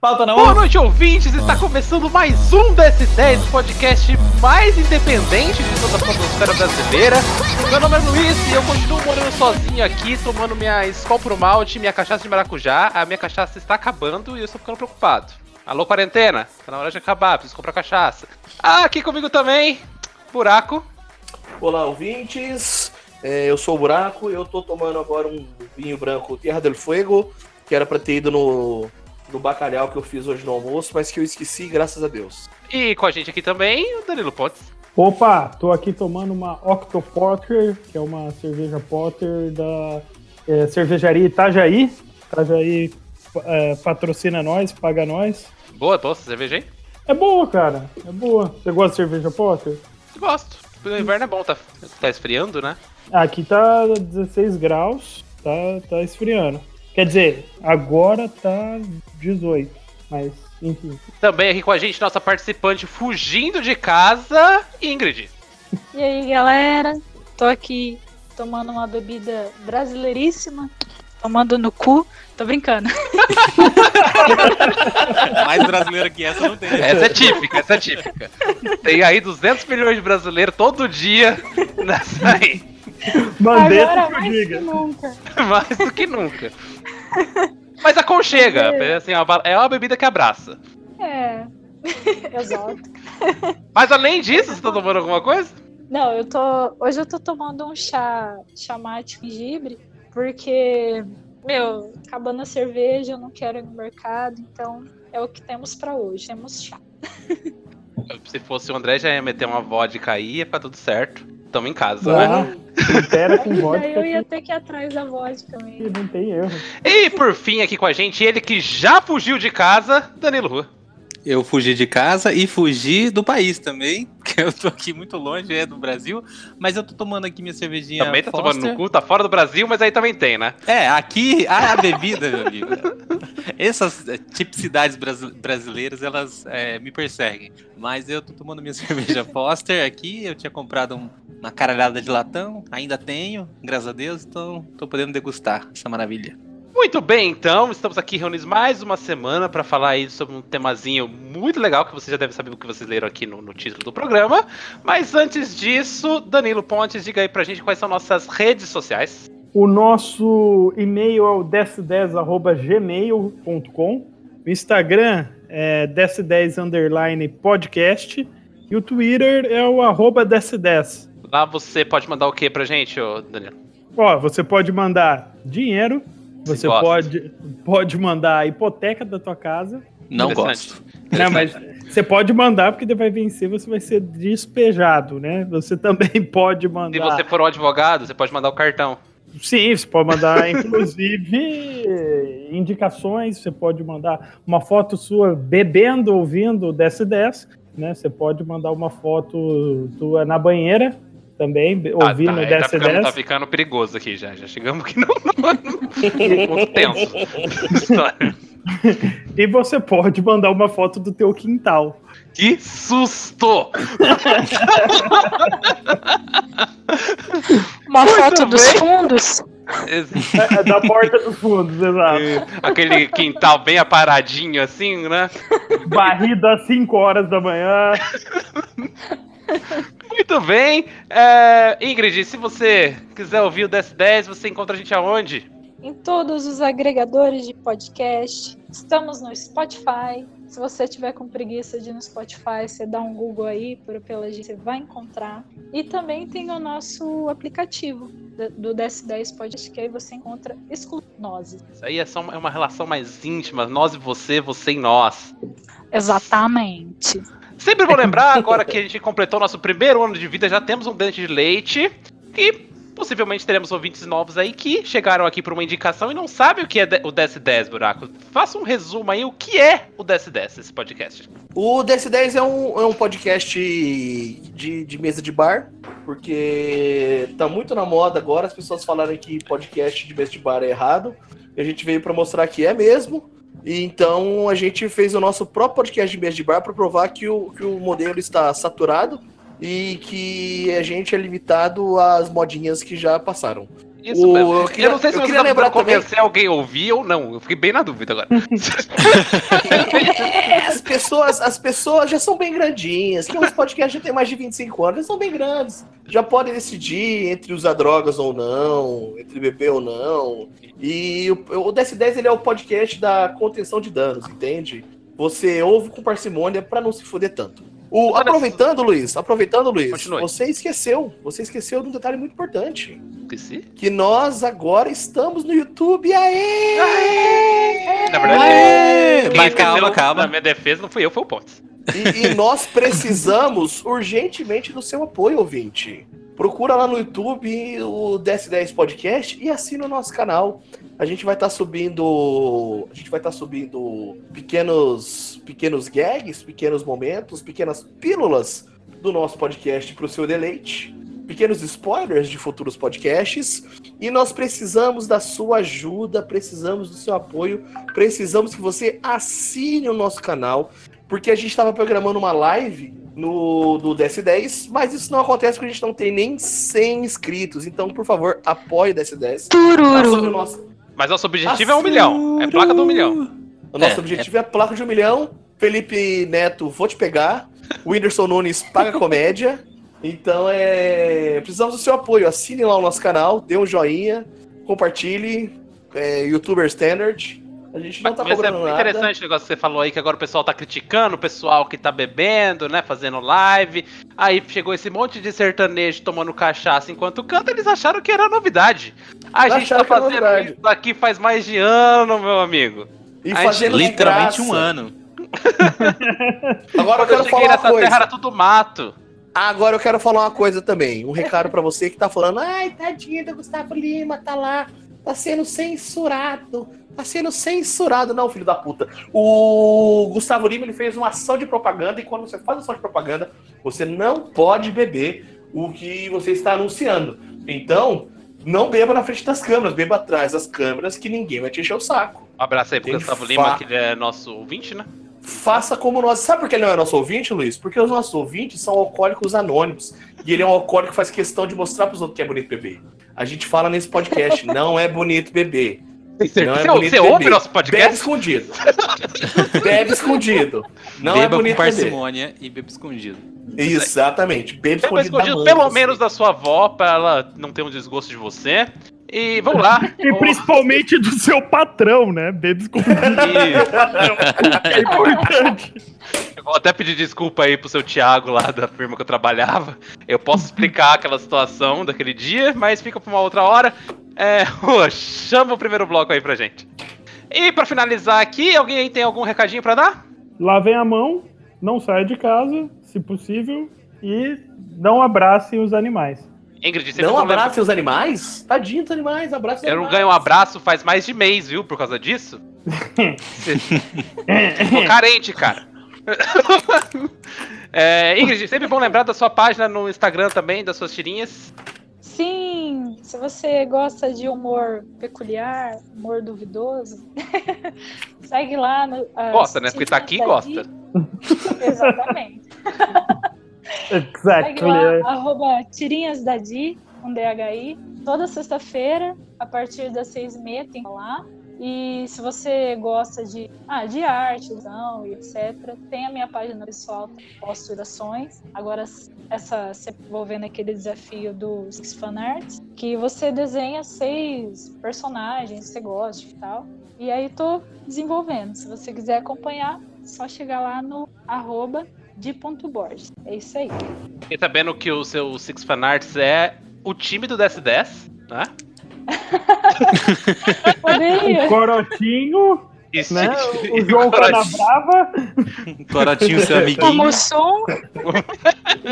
Pauta não. Boa noite, ouvintes! Está começando mais um DS10, o podcast mais independente de toda a podosfera brasileira. Meu nome é Luiz e eu continuo morando sozinho aqui, tomando minha Skol pro malte, minha cachaça de maracujá. A minha cachaça está acabando e eu estou ficando preocupado. Alô, quarentena? Tá na hora de acabar, preciso comprar cachaça. Ah, aqui comigo também, Buraco. Olá, ouvintes. É, eu sou o Buraco e eu tô tomando agora um vinho branco Terra del Fuego, que era pra ter ido no, no bacalhau que eu fiz hoje no almoço, mas que eu esqueci, graças a Deus. E com a gente aqui também, o Danilo Pontes. Opa, tô aqui tomando uma Octo Porter, que é uma cerveja Porter da é, cervejaria Itajaí. Itajaí é, patrocina nós, paga nós. Boa, boa, cerveja aí? É boa, cara. É boa. Você gosta de cerveja Porter? Gosto. O inverno é bom, tá, tá esfriando, né? Aqui tá 16 graus, tá, tá esfriando. Quer dizer, agora tá 18, mas enfim. Também aqui com a gente, nossa participante fugindo de casa, Ingrid. E aí, galera? Tô aqui tomando uma bebida brasileiríssima, tomando no cu. Tô brincando. Mais brasileira que essa não tem. Essa é típica, essa é típica. Tem aí 200 milhões de brasileiros todo dia nessa aí. Mandetta Agora mais diga. que nunca. Mais do que nunca. Mas aconchega, é, assim, é uma- é uma bebida que abraça. É. Exato. Mas além disso, você tá tomando alguma coisa? Não, eu tô. Hoje eu tô tomando um chá, chá mate com gengibre, porque, meu, acabando a cerveja, eu não quero ir no mercado, então é o que temos pra hoje. Temos chá. Se fosse o André, já ia meter uma vodka aí, ia ficar tudo certo. Tamo em casa, né? Ah, tempera com Daí vodka eu ia ter que ir atrás da vodka mesmo. não tem erro. E por fim, aqui com a gente, ele que já fugiu de casa, Danilo Rua. Eu fugi de casa e fugi do país também, porque eu tô aqui muito longe, é do Brasil, mas eu tô tomando aqui minha cervejinha Também tá Foster. tomando no cu, tá fora do Brasil, mas aí também tem, né? É, aqui a, a bebida, meu amigo. Essas eh, tipicidades brasi- brasileiras, elas eh, me perseguem. Mas eu tô tomando minha cerveja Foster aqui, eu tinha comprado um- uma caralhada de latão, ainda tenho, graças a Deus, então tô podendo degustar essa maravilha. Muito bem, então, estamos aqui reunidos mais uma semana para falar aí sobre um temazinho muito legal que vocês já devem saber o que vocês leram aqui no, no título do programa. Mas antes disso, Danilo Pontes, diga aí pra gente quais são nossas redes sociais. O nosso e-mail é o desce10.gmail.com. O Instagram é desce10 underline podcast. E o Twitter é o arroba desce10. Lá você pode mandar o que pra gente, ô Danilo? Ó, você pode mandar dinheiro, você gosta. pode, pode mandar a hipoteca da tua casa. Não gosto. Não, mas você pode mandar, porque vai vencer, você vai ser despejado, né? Você também pode Se mandar. você for um advogado, você pode mandar o cartão. Sim, você pode mandar, inclusive, indicações. Você pode mandar uma foto sua bebendo, ouvindo o DS10, né? Você pode mandar uma foto tua na banheira também, Ah, ouvindo tá, o aí tá, ficando, tá DS10. ficando perigoso aqui já. Já chegamos aqui no, no, tenso. E você pode mandar uma foto do teu quintal. Que susto! Uma Muito foto dos bem. fundos. É, da porta dos fundos, exato. Aquele quintal bem aparadinho assim, né? Barrido às 5 horas da manhã. Muito bem. É, Ingrid, se você quiser ouvir o DS10, você encontra a gente aonde? em todos os agregadores de podcast. Estamos no Spotify. Se você tiver com preguiça de ir no Spotify, você dá um Google aí, por pela gente, você vai encontrar. E também tem o nosso aplicativo do- do DS10 Podcast, que aí você encontra exclusivos. Isso aí é só uma, é uma relação mais íntima, nós e você, você e nós. Exatamente. Sempre vou lembrar, agora que a gente completou nosso primeiro ano de vida, já temos um dente de leite. E possivelmente teremos ouvintes novos aí que chegaram aqui por uma indicação e não sabem o que é o DS10, Buraco. Faça um resumo aí, o que é o DS10, esse podcast? O DS10 é um, é um podcast de, de mesa de bar, porque tá muito na moda agora as pessoas falarem que podcast de mesa de bar é errado. E a gente veio para mostrar que é mesmo. E então a gente fez o nosso próprio podcast de mesa de bar para provar que o, que o modelo está saturado e que a gente é limitado às modinhas que já passaram. Isso O- mesmo. eu Eu, queria- não sei se eu você queria lembrar tentando convencer alguém a ouvir ou não. Eu fiquei bem na dúvida agora. As pessoas, as pessoas já são bem grandinhas. Quem os podcasts já tem mais de 25 anos, eles são bem grandes. Já podem decidir entre usar drogas ou não, entre beber ou não. E o, o DS10 ele é o podcast da contenção de danos, entende? Você ouve com parcimônia pra não se foder tanto. O, Olha, aproveitando, Luiz, aproveitando, Luiz, Continue. você esqueceu, você esqueceu de um detalhe muito importante. Esqueci? Que nós agora estamos no YouTube. Aê! Na verdade, Aê! Mas calma, calma. Na minha defesa não fui eu, foi o Pontes. E, e nós precisamos urgentemente do seu apoio, ouvinte. Procura lá no YouTube o DS10 Podcast e assina o nosso canal. A gente vai estar subindo. A gente vai estar subindo pequenos, pequenos gags, pequenos momentos, pequenas pílulas do nosso podcast para o seu deleite. Pequenos spoilers de futuros podcasts. E nós precisamos da sua ajuda, precisamos do seu apoio, precisamos que você assine o nosso canal porque a gente estava programando uma live no do DS10, mas isso não acontece porque a gente não tem nem 100 inscritos. Então, por favor, apoie o DS10. Assine o nosso, Mas nosso objetivo é um milhão. É placa do um milhão. o nosso É, objetivo é. placa de um milhão. Felipe Neto, vou te pegar. O Whindersson Nunes paga comédia. Então, é... precisamos do seu apoio. Assine lá o nosso canal, dê um joinha, compartilhe. É, YouTuber Standard. A gente não tá Mas é cobrando muito nada. interessante o negócio que você falou aí, que agora o pessoal tá criticando o pessoal que tá bebendo, né, fazendo live. Aí chegou esse monte de sertanejo tomando cachaça enquanto canta, eles acharam que era novidade. A gente tá fazendo isso aqui faz mais de ano, meu amigo. E A gente fazendo de Literalmente graça. um ano. Agora eu Quando eu quero cheguei falar uma nessa coisa. terra era tudo mato. Agora eu quero falar uma coisa também. Um recado pra você que tá falando, ai, tadinha do Gustavo Lima, tá lá, tá sendo censurado. Tá sendo censurado, não, filho da puta. O Gustavo Lima ele fez uma ação de propaganda e quando você faz ação de propaganda, você não pode beber o que você está anunciando. Então, não beba na frente das câmeras, beba atrás das câmeras que ninguém vai te encher o saco. Um abraço aí pro Tem Gustavo Lima, que ele é nosso ouvinte, né? Faça como nós. Sabe por que ele não é nosso ouvinte, Luiz? Porque os nossos ouvintes são alcoólicos anônimos. E ele é um alcoólico que faz questão de mostrar pros outros que é bonito beber. A gente fala nesse podcast, não é bonito beber. Não é Você, bonito você beber. ouve nosso Bebe podcast? escondido. Bebe escondido. Não é beba com bonito beber. parcimônia e beba escondido. Exatamente. Bebe Beba escondido, da escondido mãe, pelo você. menos da sua avó, pra ela não ter um desgosto de você. E vamos lá. E principalmente do seu patrão, né? Bebe escondido. É importante. eu vou até pedir desculpa aí pro seu Thiago lá da firma que eu trabalhava. Eu posso explicar aquela situação daquele dia, mas fica pra uma outra hora. É, Rua, chama o primeiro bloco aí pra gente. E pra finalizar aqui, alguém aí tem algum recadinho pra dar? Lavem a mão, não saia de casa, se possível, e não abracem os animais. Ingrid, sempre Não bom lembrar- abrace os animais? Tadinho dos animais, abraça os Eu não ganho um abraço faz mais de mês, viu? Por causa disso. Tô carente, cara. É, Ingrid, sempre bom lembrar da sua página no Instagram também, das suas tirinhas. Sim, se você gosta de humor peculiar, humor duvidoso, segue lá. No, Gosta, né? Porque tá aqui, da gosta. Exatamente. Segue Exactly. lá, arroba tirinhas da Di, com DHI. Toda sexta-feira, a partir das seis e meia, tem lá. E se você gosta de, ah, de arte, desenho e etc., tem a minha página pessoal, posto orações. Agora, essa, envolvendo aquele desafio dos Six Fan Arts, que você desenha seis personagens que você gosta e tal. E aí tô desenvolvendo. Se você quiser acompanhar, só chegar lá no arroba de.borges. É isso aí. E sabendo que o seu Six Fan Arts é o time do DS10, né? Poderia. Corotinho, Isso. né? O João Canabrava, Corotinho, seu O amiguinho. Mussum,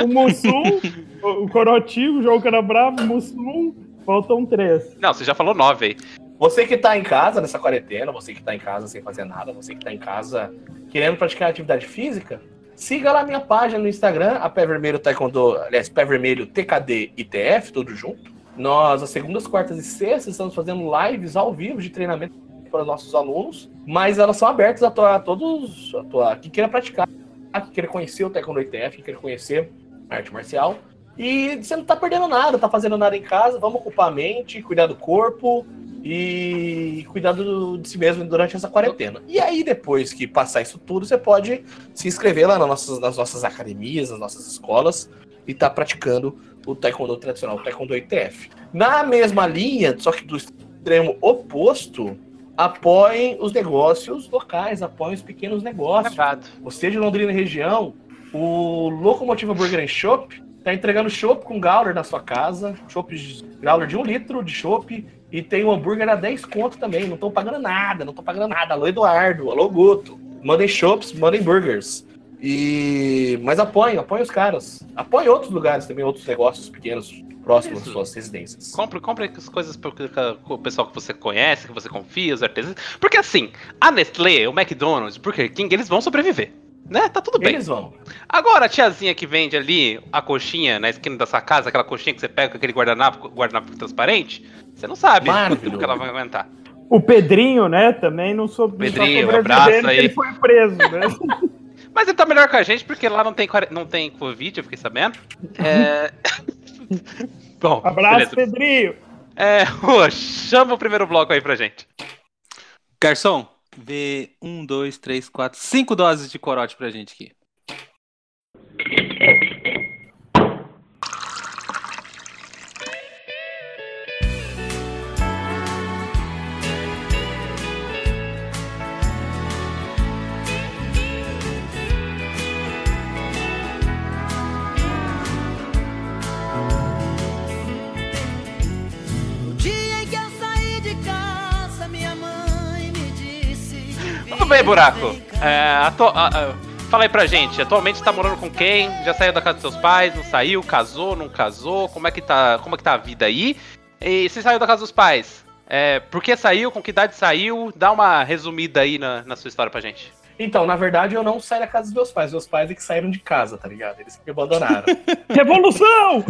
o Mussum, o o Corotinho, o João Canabrava, o Mussum. Faltam três. Não, você já falou nove aí. Você que tá em casa nessa quarentena, você que tá em casa sem fazer nada, você que tá em casa querendo praticar atividade física, siga lá minha página no Instagram, a Pé Vermelho Taekwondo, aliás, Pé Vermelho TKD ITF, tudo junto. Nós, às segundas, quartas e sextas, estamos fazendo lives ao vivo de treinamento para os nossos alunos, mas elas são abertas a, a todos a to- a queira praticar, quem queira conhecer o Taekwondo ITF, quem queira conhecer a arte marcial. E você não tá perdendo nada, tá fazendo nada em casa, vamos ocupar a mente, cuidar do corpo e cuidar de si mesmo durante essa quarentena. E aí, depois que passar isso tudo, você pode se inscrever lá nas nossas, nas nossas academias, nas nossas escolas e tá praticando o Taekwondo tradicional, o Taekwondo ITF. Na mesma linha, só que do extremo oposto, apoiem os negócios locais, apoiem os pequenos negócios. Lembrado. Você de Londrina e região, o Locomotiva Burger Shop tá entregando chopp com Gauler na sua casa, chopp Gauler de um litro de chopp e tem o hambúrguer a 10 conto também, não estão pagando nada, não estão pagando nada. Alô Eduardo, alô Guto, mandem chopps, mandem burgers. E mas apoiem, apoiem os caras. Apoiem outros lugares também, outros negócios pequenos próximos das suas residências. Compre, compre as coisas pro- com o pessoal que você conhece, que você confia, os artesãos. Porque assim, a Nestlé, o McDonald's, o Burger King, eles vão sobreviver. Né? Tá tudo bem. Eles vão. Agora, a tiazinha que vende ali a coxinha na esquina da sua casa, aquela coxinha que você pega com aquele guardanapo, guardanapo transparente, você não sabe tudo que ela vai aguentar. O Pedrinho, né, também não soube. Pedrinho, não abraço aí. Ele foi preso, né? Mas ele tá melhor que a gente, porque lá não tem, não tem Covid, eu fiquei sabendo. É... Bom, Abraço, beleza. Pedrinho. É, chama o primeiro bloco aí pra gente. Garçom, vê um, dois, três, quatro, cinco doses de corote pra gente aqui. Bem, buraco. É, fala aí pra gente, atualmente tá morando com quem? Já saiu da casa dos seus pais? Não saiu? Casou? Não casou? Como é que tá, como é que tá a vida aí? E se saiu da casa dos pais? É, por que saiu? Com que idade saiu? Dá uma resumida aí na, na sua história pra gente. Então, na verdade, eu não saí da casa dos meus pais. Meus pais é que saíram de casa, tá ligado? Eles que me abandonaram. Revolução!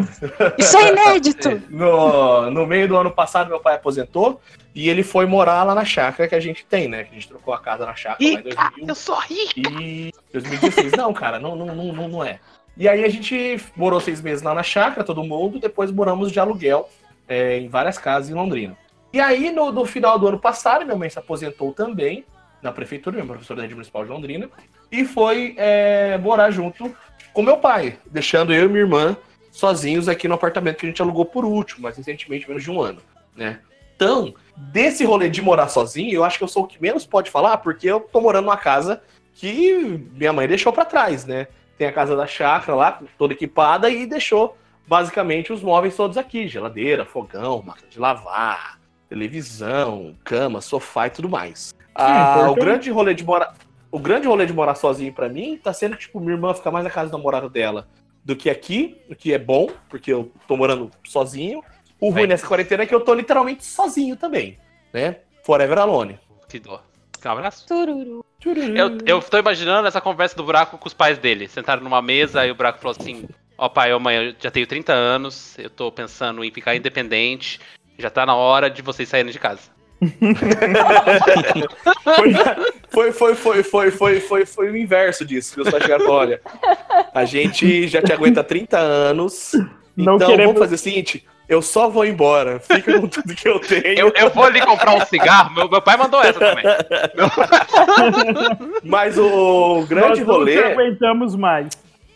Isso é inédito! No, no meio do ano passado, meu pai aposentou e ele foi morar lá na chácara que a gente tem, né? Que a gente trocou a casa na chácara lá em Rica! 2000 Eu sou rica! e 2016. Não, cara, não, não, não, não, não é. E aí a gente morou seis meses lá na chácara, todo mundo, depois moramos de aluguel é, em várias casas em Londrina. E aí, no, no final do ano passado, minha mãe se aposentou também na prefeitura, minha professora da rede municipal de Londrina, e foi é, morar junto com meu pai, deixando eu e minha irmã sozinhos aqui no apartamento que a gente alugou por último, mas recentemente, menos de um ano, né? Então, desse rolê de morar sozinho, eu acho que eu sou o que menos pode falar, porque eu tô morando numa casa que minha mãe deixou pra trás, né? Tem a casa da chácara lá, toda equipada, e deixou basicamente os móveis todos aqui: geladeira, fogão, máquina de lavar, televisão, cama, sofá e tudo mais. Ah, o importante. grande rolê de morar. O grande rolê de morar sozinho pra mim tá sendo que, tipo, minha irmã fica mais na casa do namorado dela do que aqui, o que é bom, porque eu tô morando sozinho. O ruim Bem. nessa quarentena é que eu tô literalmente sozinho também, né? Forever alone. Que dor. Quer um abraço? Tururu. Eu, eu tô imaginando essa conversa do buraco com os pais dele. Sentaram numa mesa e o buraco falou assim: Ó, pai, ó, mãe, eu já tenho 30 anos, eu tô pensando em ficar independente, já tá na hora de vocês saírem de casa. Foi, foi, foi, foi, foi, foi, foi o inverso disso. Meus pais chegaram olha, a gente já te aguenta 30 anos, Não então queremos- vamos fazer o seguinte, eu só vou embora, fica com tudo que eu tenho, Eu, eu vou ali comprar um cigarro, meu, meu pai mandou essa também. mas o grande Nós não te rolê, aguentamos mais.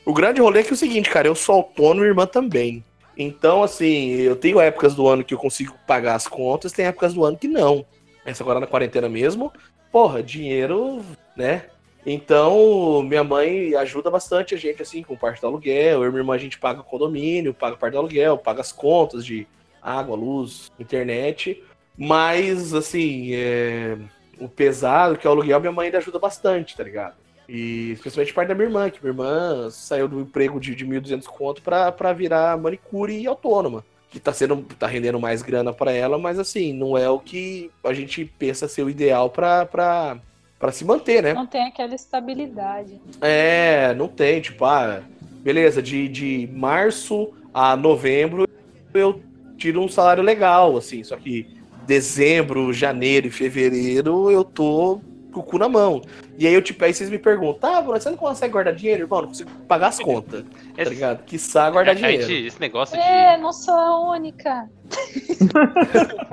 o grande rolê é que é o seguinte, cara, eu sou autônomo e irmã também. Então, assim, eu tenho épocas do ano que eu consigo pagar as contas, tem épocas do ano que não. Essa agora na quarentena mesmo, porra, dinheiro, né? Então, minha mãe ajuda bastante a gente, assim, com parte do aluguel. Eu e minha irmã, a gente paga condomínio, paga parte do aluguel, paga as contas de água, luz, internet. Mas, assim, é, o pesado, que é o aluguel, minha mãe ainda ajuda bastante, tá ligado? E especialmente parte da minha irmã, que minha irmã saiu do emprego de, de 1.200 conto pra, pra virar manicure e autônoma. Que tá, sendo, tá rendendo mais grana pra ela, mas assim, não é o que a gente pensa ser o ideal pra, pra, pra se manter, né? Não tem aquela estabilidade. É, não tem, tipo, ah, beleza, de, de março a novembro eu tiro um salário legal, assim, só que dezembro, janeiro e fevereiro eu tô com o cu na mão. E aí eu, tipo, aí vocês me perguntam, tá, Bruno, você não consegue guardar dinheiro? Irmão, não consigo pagar as contas, tá Esse, ligado? Quiçá guardar a gente- dinheiro. esse negócio de. É, não sou a única.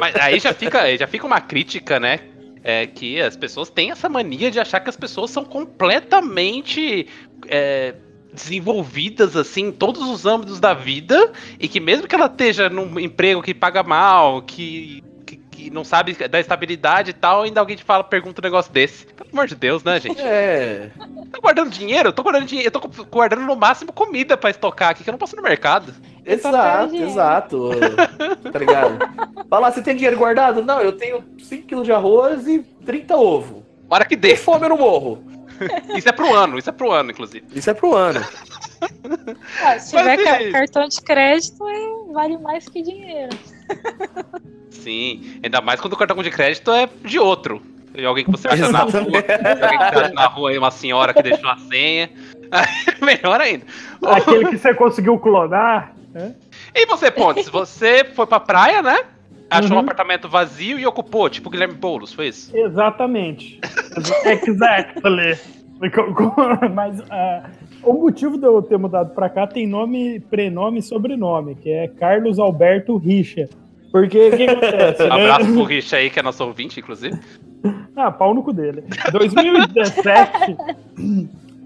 Mas aí já fica, já fica uma crítica, né? É que as pessoas têm essa mania de achar que as pessoas são completamente é, desenvolvidas assim em todos os âmbitos da vida e que mesmo que ela esteja num emprego que paga mal, que, que, não sabe da estabilidade e tal, ainda alguém te fala, pergunta um negócio desse. Pelo amor de Deus, né, gente? É, Tá guardando dinheiro? Eu tô guardando dinheiro, eu tô guardando no máximo comida pra estocar aqui, que eu não posso ir no mercado. exato, exato. tá ligado? Fala, você tem dinheiro guardado? Não, eu tenho 5kg de arroz e 30 ovo. Hora que dê. fome eu não morro. Isso é pro ano, isso é pro ano, inclusive. Isso é pro ano. Ah, se tiver Mas, ca- cartão de crédito, vale mais que dinheiro. Sim, ainda mais quando o cartão de crédito é de outro. E alguém que você acha na rua. Alguém que você acha na rua aí, uma senhora que deixou a senha. Melhor ainda. Aquele que você conseguiu clonar. né? E você, Pontes, você foi pra praia, né? Achou um Uhum. apartamento vazio e ocupou, tipo Guilherme Boulos, foi isso? Exatamente. exactly. Mas ah, o motivo de eu ter mudado pra cá tem nome, prenome e sobrenome, que é Carlos Alberto Richa. Porque o que acontece? Um né? abraço pro Rich aí, que é nosso ouvinte, inclusive. Ah, pau no cu dele. 2017.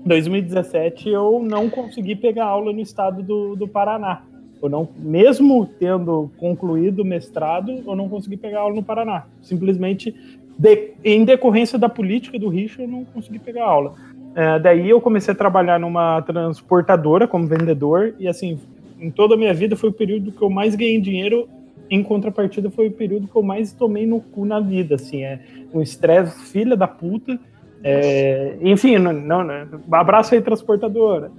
2017 eu não consegui pegar aula no estado do, do Paraná. Eu não, mesmo tendo concluído o mestrado, eu não consegui pegar aula no Paraná. Simplesmente, de- em decorrência da política do Richa, eu não consegui pegar aula. É, daí eu comecei a trabalhar numa transportadora como vendedor, e assim, em toda a minha vida foi o período que eu mais ganhei dinheiro, em contrapartida foi o período que eu mais tomei no cu na vida, assim, é um estresse filha da puta. É, enfim, não, não, não, abraço aí, transportadora.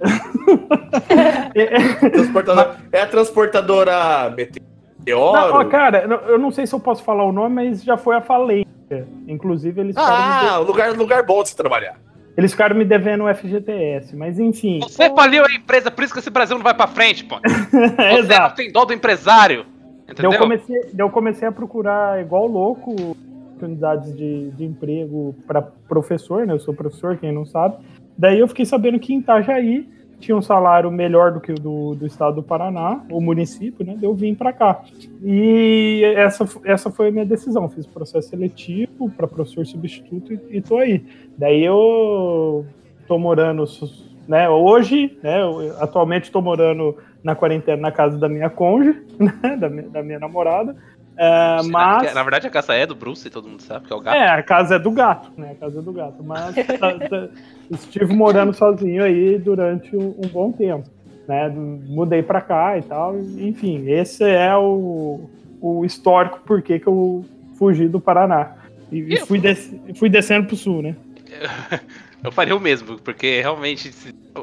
É, Transportadora- é a transportadora Meteoro? não, ó, cara, eu não sei se eu posso falar o nome, mas já foi a Inclusive, eles, ficaram, me Ah, lugar, lugar bom de se trabalhar. eles ficaram me devendo o FGTS, mas enfim. Você faliu a empresa, por isso que esse Brasil não vai pra frente, pô. Você não Exato. tem dó do empresário. Entendeu? Eu comecei, eu comecei a procurar, igual louco, oportunidades de, de emprego para professor, né? Eu sou professor, quem não sabe. Daí eu fiquei sabendo que em Itajaí tinha um salário melhor do que o do, do estado do Paraná, o município, né? Eu vim para cá. E essa, essa foi a minha decisão. Fiz processo seletivo para professor substituto e, e tô aí. Daí eu tô morando, né? Hoje, né? eu- atualmente estou morando na quarentena na casa da minha cônjuge, né, da, minha, da minha namorada. É, mas. que- Na verdade, a caça é do Bruce, todo mundo sabe, que é o gato. É, a casa é do gato, né? A casa é do gato. Mas tá- tá- estive morando sozinho aí durante um, um bom tempo. Né? Mudei pra cá e tal. Enfim, esse é o, o histórico por que eu fugi do Paraná. E, fui, des- fui descendo pro sul, né? Eu faria o mesmo, porque realmente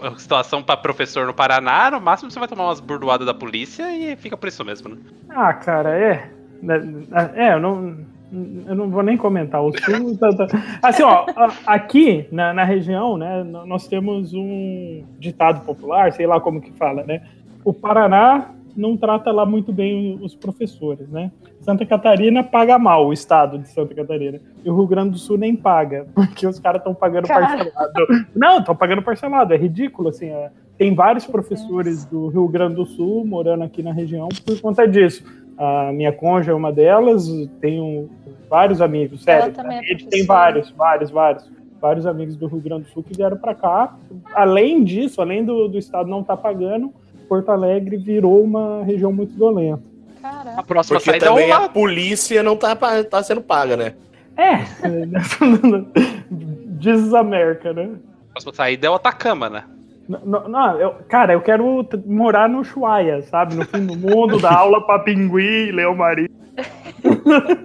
a situação pra professor no Paraná, no máximo você vai tomar umas burdoadas da polícia e fica por isso mesmo, né? Ah, cara, é. É, eu não, eu não vou nem comentar o sul. tá- tá. Assim, ó, aqui na, na região, né, nós temos um ditado popular, sei lá como que fala, né? O Paraná não trata lá muito bem os professores, né? Santa Catarina paga mal, o estado de Santa Catarina. E o Rio Grande do Sul nem paga, porque os caras estão pagando Cara. parcelado. Não, estão pagando parcelado, é ridículo, assim. é. Tem vários professores do Rio Grande do Sul morando aqui na região por conta disso. A minha conja é uma delas, tenho vários amigos, sério. Ela também é a tem vários, vários, vários. Vários amigos do Rio Grande do Sul que vieram para cá. Além disso, além do, do estado não estar pagando, Porto Alegre virou uma região muito violenta. A Caraca. próxima Porque saída é também uma... a polícia não tá, tá sendo paga, né? É, diz América, né? a próxima saída é o Atacama, né? Não, não, eu- cara, eu quero morar no Ushuaia, sabe? No fim do mundo, dar aula pra pinguim, leão marinho.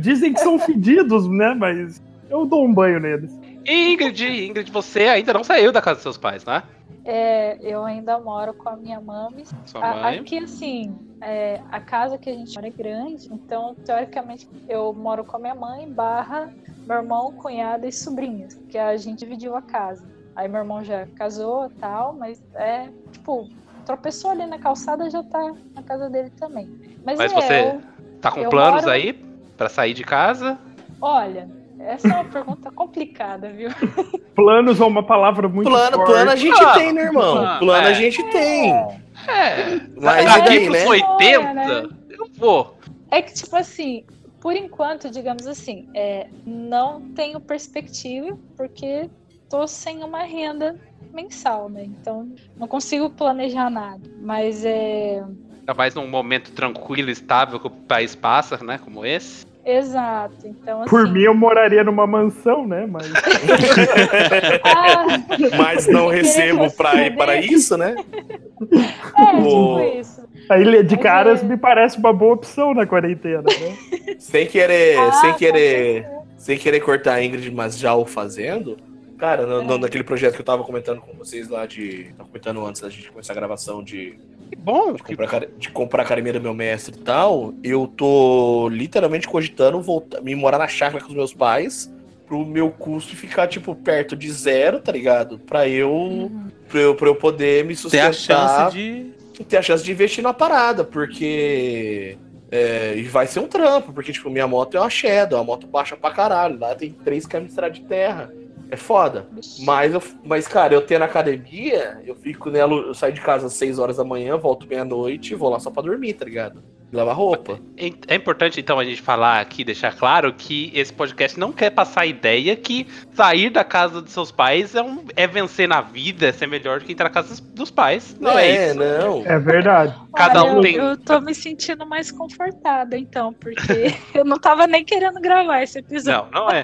Dizem que são fedidos, né? Mas eu dou um banho neles. E Ingrid, Ingrid, você ainda não saiu da casa dos seus pais, né? É, eu ainda moro com a minha mãe. Sua A- mãe. Aqui, assim, é, a casa que a gente mora é grande, então, teoricamente, eu moro com a minha mãe, barra meu irmão, cunhada e sobrinhas, porque a gente dividiu a casa. Aí meu irmão já casou e tal, mas é, tipo, tropeçou ali na calçada, já tá na casa dele também. Mas, Mas é, você- eu- Tá com planos moro- aí pra sair de casa? olha, essa é uma pergunta complicada, viu? Planos é uma palavra muito Plano, forte. plano a gente Ah, tem, né, irmão? ah, Plano é. a gente tem. É. Mas e Daqui daí, pros né? 80, né? eu vou. É que, tipo assim, por enquanto, digamos assim, é, não tenho perspectiva, porque tô sem uma renda mensal, né? Então, não consigo planejar nada. Mas é. Ainda mais num momento tranquilo e estável que o país passa, né? Como esse. Exato. Então, assim. Por mim, eu moraria numa mansão, né? Mas Ah, Mas não queria recebo você pra, para isso, né? é, tipo isso. a Ilha de Caras é- me parece uma boa opção na quarentena, né? Sem querer, Ah, sem querer, sem querer cortar a Ingrid, mas já o fazendo. Cara, no, no- É. naquele projeto que eu tava comentando com vocês lá de. Tava comentando antes da gente começar a gravação de, Que bom. de comprar, care- de comprar a academia do meu mestre e tal. Eu tô literalmente cogitando voltar, me morar na chácara com os meus pais. Pro meu custo ficar, tipo, perto de zero, tá ligado? Pra eu, Uhum. pra eu, pra eu poder me Ter sustentar a chance de. ter a chance de investir na parada, porque é, e vai ser um trampo, porque tipo, minha moto é uma Shadow, uma moto baixa pra caralho, lá tem 3 km de estrada de terra. É foda. Mas, eu, mas, cara, eu tenho na academia, eu fico nela, eu saio de casa às 6 horas da manhã, volto meia-noite e vou lá só pra dormir, tá ligado? Lavar roupa. É é importante, então, a gente falar aqui, deixar claro que esse podcast não quer passar a ideia que sair da casa dos seus pais é, um, é vencer na vida, é ser melhor do que entrar na casa dos- pais. Não é, isso. não. É verdade. Cada Olha, um eu, tem- eu tô me sentindo mais confortada, então, porque eu não tava nem querendo gravar esse episódio. Não, não é.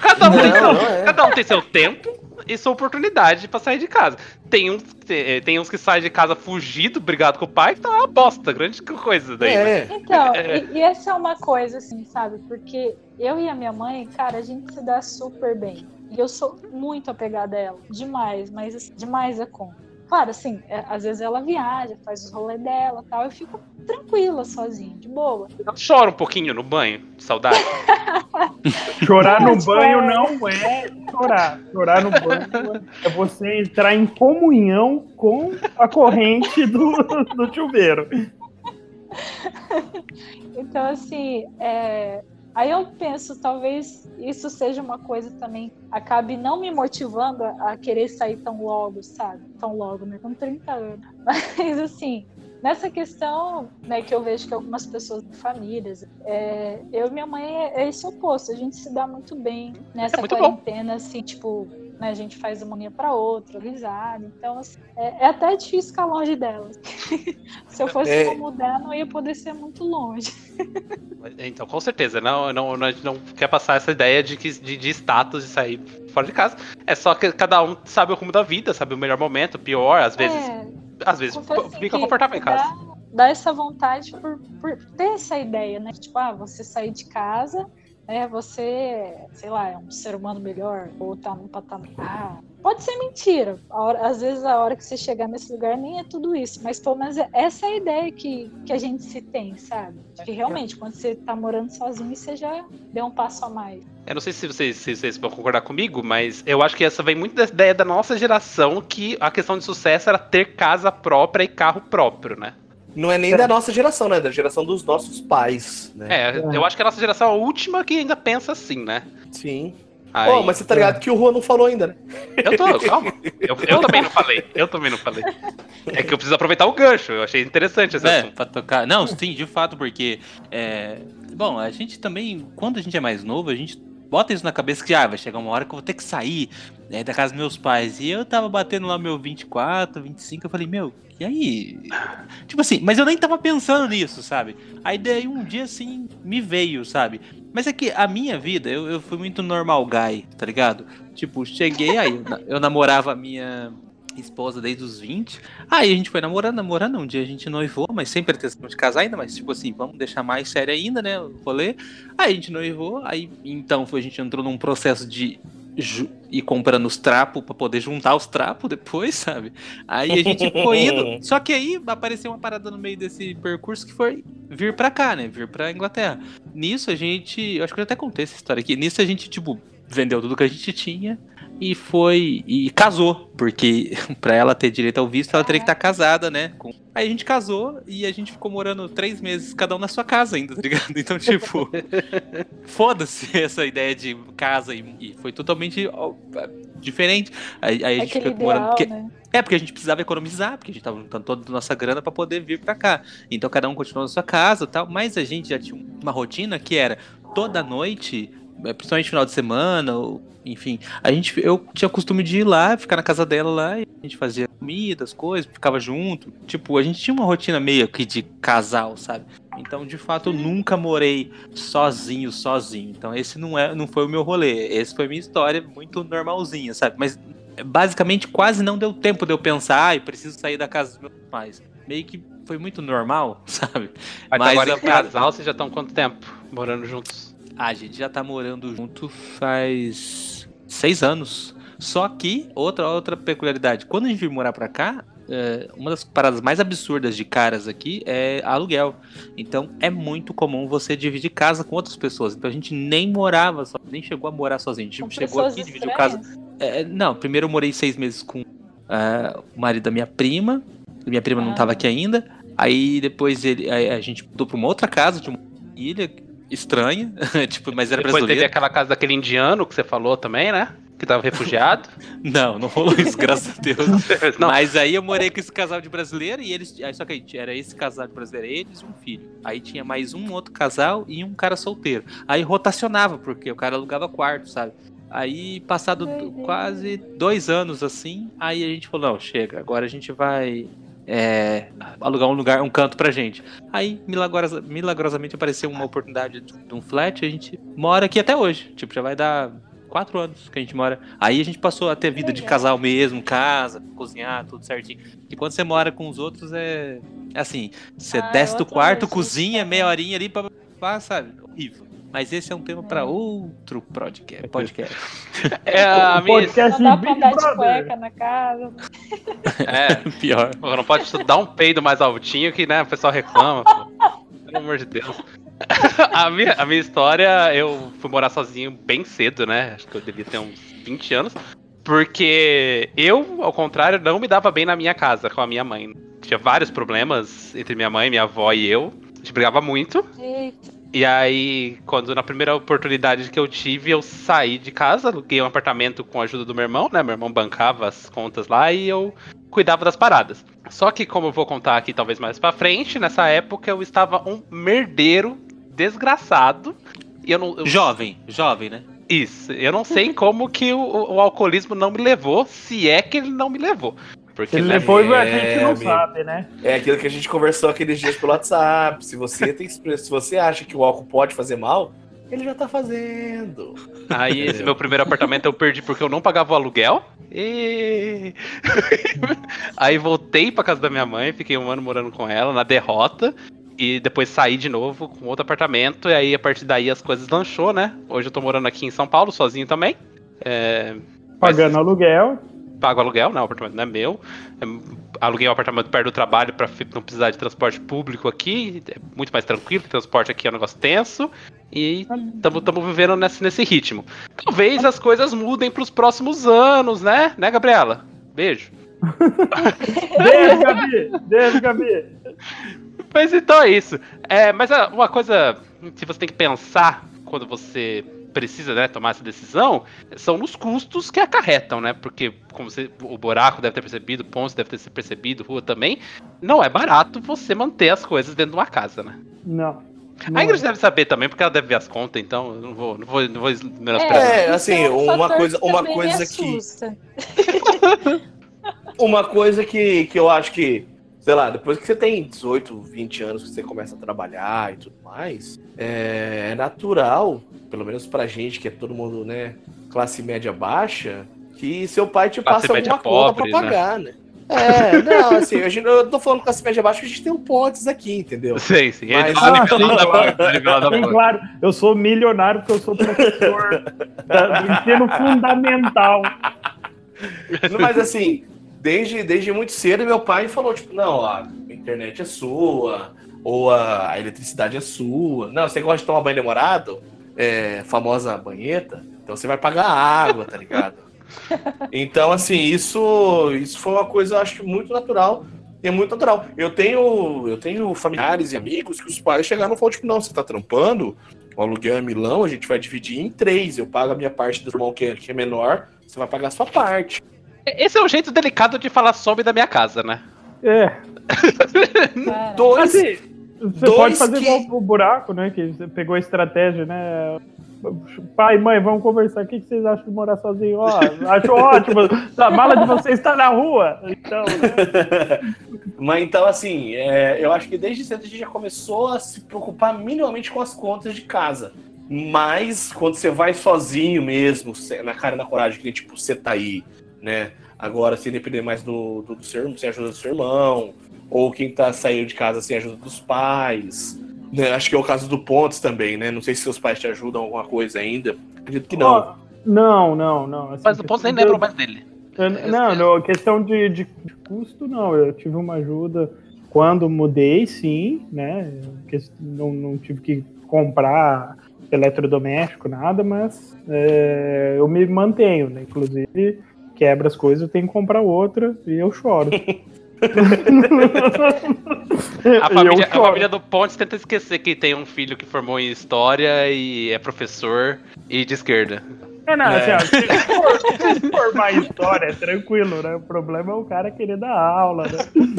Cada um, tem Não, seu, não é. cada um tem seu tempo e sua oportunidade pra sair de casa. Tem uns, tem, tem uns que saem de casa fugido, brigado com o pai, que tá uma bosta, grande coisa daí. né? É. Então, É. e, e essa é uma coisa, assim, sabe? Porque eu e a minha mãe, cara, a gente se dá super bem. E eu sou muito apegada a ela. Demais, mas assim, demais a conta. Claro, assim, é, às vezes ela viaja, faz os rolês dela e tal. Eu fico tranquila sozinha, de boa. Chora um pouquinho no banho, de saudade. Chorar no Mas, banho é. não é chorar. Chorar no banho é você entrar em comunhão com a corrente do, do chuveiro. Então, assim, é, aí eu penso, talvez isso seja uma coisa também, acabe não me motivando a, querer sair tão logo, sabe? Tão logo, né? Com 30 anos. Mas, assim, nessa questão, né, que eu vejo que algumas pessoas, famílias, é, eu e minha mãe é, é esse oposto, a gente se dá muito bem nessa É muito bom. quarentena, assim, tipo, né, a gente faz uma unha pra outra, risada, então, assim, é, é até difícil ficar longe delas. Se eu fosse É. mudar, não ia poder ser muito longe. Então, com certeza, não, não, não, a gente não quer passar essa ideia de, que, de, de status de sair fora de casa. É só que cada um sabe o rumo da vida, sabe o melhor momento, o pior, às vezes, É, às vezes assim, fica confortável em casa. Dá, dá essa vontade por, por ter essa ideia, né? Tipo, ah, você sair de casa, né? Você, sei lá, é um ser humano melhor, ou tá num patamar. Pode ser mentira. Hora- às vezes a hora que você chegar nesse lugar nem é tudo isso, mas pelo menos é- essa é a ideia que, que a gente se tem, sabe? Que realmente, quando você tá morando sozinho, você já deu um passo a mais. Eu não sei se vocês, se vocês vão concordar comigo, mas eu acho que essa vem muito da ideia da nossa geração que a questão de sucesso era ter casa própria e carro próprio, né? Não é nem da nossa geração, né? Da geração dos nossos pais, né? É, eu acho que a nossa geração é a última que ainda pensa assim, né? Sim. Aí- Ó, mas você tá ligado que o Juan não falou ainda, né? Eu tô, calma. Eu, eu também não falei. Eu também não falei. É que eu preciso aproveitar o gancho. Eu achei interessante esse É, assunto. pra tocar. Não, sim, de fato, porque. é, Bom, a gente também, quando a gente é mais novo, a gente bota isso na cabeça que ah, vai chegar uma hora que eu vou ter que sair né, da casa dos meus pais. E eu tava batendo lá meu 24, 25, eu falei, meu, e aí? Tipo assim, mas eu nem tava pensando nisso, sabe? Aí daí um dia assim me veio, sabe? Mas é que a minha vida, eu, eu fui muito normal guy, tá ligado? Tipo, cheguei aí, eu, na- eu namorava a minha esposa desde os 20. Aí a gente foi namorando, namorando. Um dia a gente noivou, mas sem pretensão de casar ainda, mas tipo assim, vamos deixar mais sério ainda, né? O rolê. Aí a gente noivou, aí então foi, a gente entrou num processo de ir comprando os trapos pra poder juntar os trapos depois, sabe? Aí a gente foi indo. Só que aí apareceu uma parada no meio desse percurso que foi vir pra cá, né? Vir pra Inglaterra. Nisso a gente. Eu acho que eu até contei essa história aqui. Nisso a gente, tipo, vendeu tudo que a gente tinha e foi e casou, porque pra ela ter direito ao visto, ela teria que estar casada, né? Com- Aí a gente casou e a gente ficou morando três meses, cada um na sua casa ainda, tá ligado? Então, tipo, foda-se essa ideia de casa e, e foi totalmente diferente. Aí, aí a gente ficou morando. Porque, né? é, porque a gente precisava economizar, porque a gente tava juntando toda a nossa grana pra poder vir pra cá. Então cada um continuou na sua casa e tal, mas a gente já tinha uma rotina que era toda noite, principalmente final de semana, ou, enfim, a gente eu tinha costume de ir lá, ficar na casa dela lá, e a gente fazia comida, as coisas, ficava junto. Tipo, a gente tinha uma rotina meio que de casal, sabe? Então, de fato, eu nunca morei sozinho, sozinho. Então, esse não é, não foi o meu rolê. Esse foi minha história muito normalzinha, sabe? Mas basicamente quase não deu tempo de eu pensar, ah, eu preciso sair da casa dos meus pais. Meio que foi muito normal, sabe? Mas, Mas agora em casal, vocês já estão quanto tempo morando juntos? A gente já tá morando junto faz seis anos. Só que, outra, outra peculiaridade, quando a gente veio morar pra cá, é, uma das paradas mais absurdas de caras aqui é aluguel. Então é muito comum você dividir casa com outras pessoas. Então a gente nem morava, só, nem chegou a morar sozinho. A gente Com chegou aqui, dividiu casa. É, não, primeiro eu morei seis meses com é, o marido da minha prima. Minha prima não Ah. tava aqui ainda. Aí depois ele, a, a gente mudou pra uma outra casa de uma ilha estranha, tipo, mas era Depois teve brasileira. aquela casa daquele indiano que você falou também, né? Que tava refugiado. Não, não rolou isso, graças a Deus. Não, Mas aí eu morei com esse casal de brasileiro e eles. Aí só que era esse casal de brasileiro, eles e um filho. Aí tinha mais um outro casal e um cara solteiro. Aí rotacionava, porque o cara alugava quarto, sabe? Aí, passado quase dois anos assim, aí a gente falou, não, chega, agora a gente vai é, alugar um lugar, um canto pra gente. Aí, milagrosa- milagrosamente, apareceu uma oportunidade de de um flat a gente mora aqui até hoje. Tipo, já vai dar quatro anos que a gente mora. Aí a gente passou a ter vida de casal mesmo, casa, cozinhar, tudo certinho. E quando você mora com os outros é, é assim, você Ah, desce do quarto, cozinha, meia horinha ali pra, pra sabe? Horrível. Mas esse é um tema pra outro podcast. podcast. é a minha. podcast Não dá pra andar de cueca na casa. É, Pior. pô, não pode dar um peido mais altinho que né, o pessoal reclama. Pelo amor de Deus. a, minha, a minha história, eu fui morar sozinho bem cedo, né? Acho que eu devia ter uns 20 anos. Porque eu, ao contrário, não me dava bem na minha casa com a minha mãe. Tinha vários problemas entre minha mãe, minha avó e eu. A gente brigava muito. Eita, E aí, quando na primeira oportunidade que eu tive, eu saí de casa, aluguei um apartamento com a ajuda do meu irmão, né? Meu irmão bancava as contas lá e eu cuidava das paradas. Só que, como eu vou contar aqui talvez mais pra frente, nessa época eu estava um merdeiro desgraçado. E eu não. eu- Jovem, jovem, né? Isso. Eu não sei como que o, o- o alcoolismo não me levou, se é que ele não me levou. Porque, Ele levou e a É, gente não amigo. sabe, né? É aquilo que a gente conversou aqueles dias pelo WhatsApp. Se você tem se você acha que o álcool pode fazer mal, ele já tá fazendo. Aí esse meu primeiro apartamento eu perdi porque eu não pagava o aluguel. E aí voltei pra casa da minha mãe, fiquei um ano morando com ela na derrota. E depois saí de novo com outro apartamento. E aí a partir daí as coisas lanchou, né? Hoje eu tô morando aqui em São Paulo, sozinho também. É, Pagando aluguel. Pago aluguel, né? O apartamento não é meu. É, aluguei um apartamento perto do trabalho fi- não precisar de transporte público aqui. É muito mais tranquilo, que transporte aqui é um negócio tenso. E estamos vivendo nesse, nesse ritmo. Talvez as coisas mudem pros próximos anos, né? Né, Gabriela? Beijo. Beijo, Gabi! Beijo, Gabi! Mas então é isso. É, mas ah, uma coisa que você tem que pensar quando você precisa né, tomar essa decisão são nos custos que acarretam, né? Porque, como você, o Buraco deve ter percebido, o Ponce deve ter percebido, Rua também, não é barato você manter as coisas dentro de uma casa, né? Não. não A Ingrid é. deve saber também, porque ela deve ver as contas, então eu não vou, não vou, não vou menosprezar. É, isso assim, um uma coisa- que uma coisa que-. Uma coisa que, que eu acho que, sei lá, depois que você tem 18, 20 anos que você começa a trabalhar e tudo mais, é, é natural, pelo menos pra gente, que é todo mundo, né, classe média baixa, que seu pai te Classe passa alguma conta pobre, pra né? pagar, né? É, não, assim, a gente, eu tô falando classe média baixa porque a gente tem um pontes aqui, entendeu? Sei, sim. É Mas- da Ah, nivelado da Sim, claro, eu sou milionário porque eu sou professor da- do ensino fundamental. Mas assim, desde, desde muito cedo, meu pai falou, tipo, não, a internet é sua, ou a, a eletricidade é sua. Não, você gosta de tomar banho demorado? É, famosa banheta. Então você vai pagar água, tá ligado? Então, assim, isso, isso foi uma coisa, eu acho muito natural. É muito natural. Eu tenho, eu tenho familiares e amigos que os pais chegaram e falaram, tipo, não, você tá trampando, o aluguel é milão, a gente vai dividir em três. Eu pago a minha parte do irmão que é, que é menor, você vai pagar a sua parte. Esse é um jeito delicado de falar sobre da minha casa, né? É. Dois. Assim, você Dois pode fazer que- o buraco, né? Que você pegou a estratégia, né? Pai, mãe, vamos conversar. O que vocês acham de morar sozinho? Ó, acho ótimo. A mala de vocês está na rua. Então, né? Mas então, assim, é, eu acho que desde cedo a gente já começou a se preocupar minimamente com as contas de casa. Mas quando você vai sozinho mesmo, na cara e na coragem, que tipo, você tá aí, né? Agora, sem depender mais do, do, do seu, sem ajuda do seu irmão, ou quem tá saindo de casa sem ajuda dos pais. né? Acho que é o caso do Pontes também, né? Não sei se seus pais te ajudam alguma coisa ainda. Acredito que não. Ó, não, não, não. Assim, Mas o ponto nem lembra mais dele. Eu- Não, não, questão de, de custo, não. Eu tive uma ajuda quando mudei, sim, né? Não, não tive que comprar eletrodoméstico, nada, mas é, eu me mantenho, né? Inclusive, quebra as coisas, eu tenho que comprar outra e eu choro. A eu família, a família do Pontes tenta esquecer que tem um filho que formou em história e é professor e de esquerda. É, não, É. assim, ó, se for- formar história, é tranquilo, né? O problema é o cara querer dar aula, né?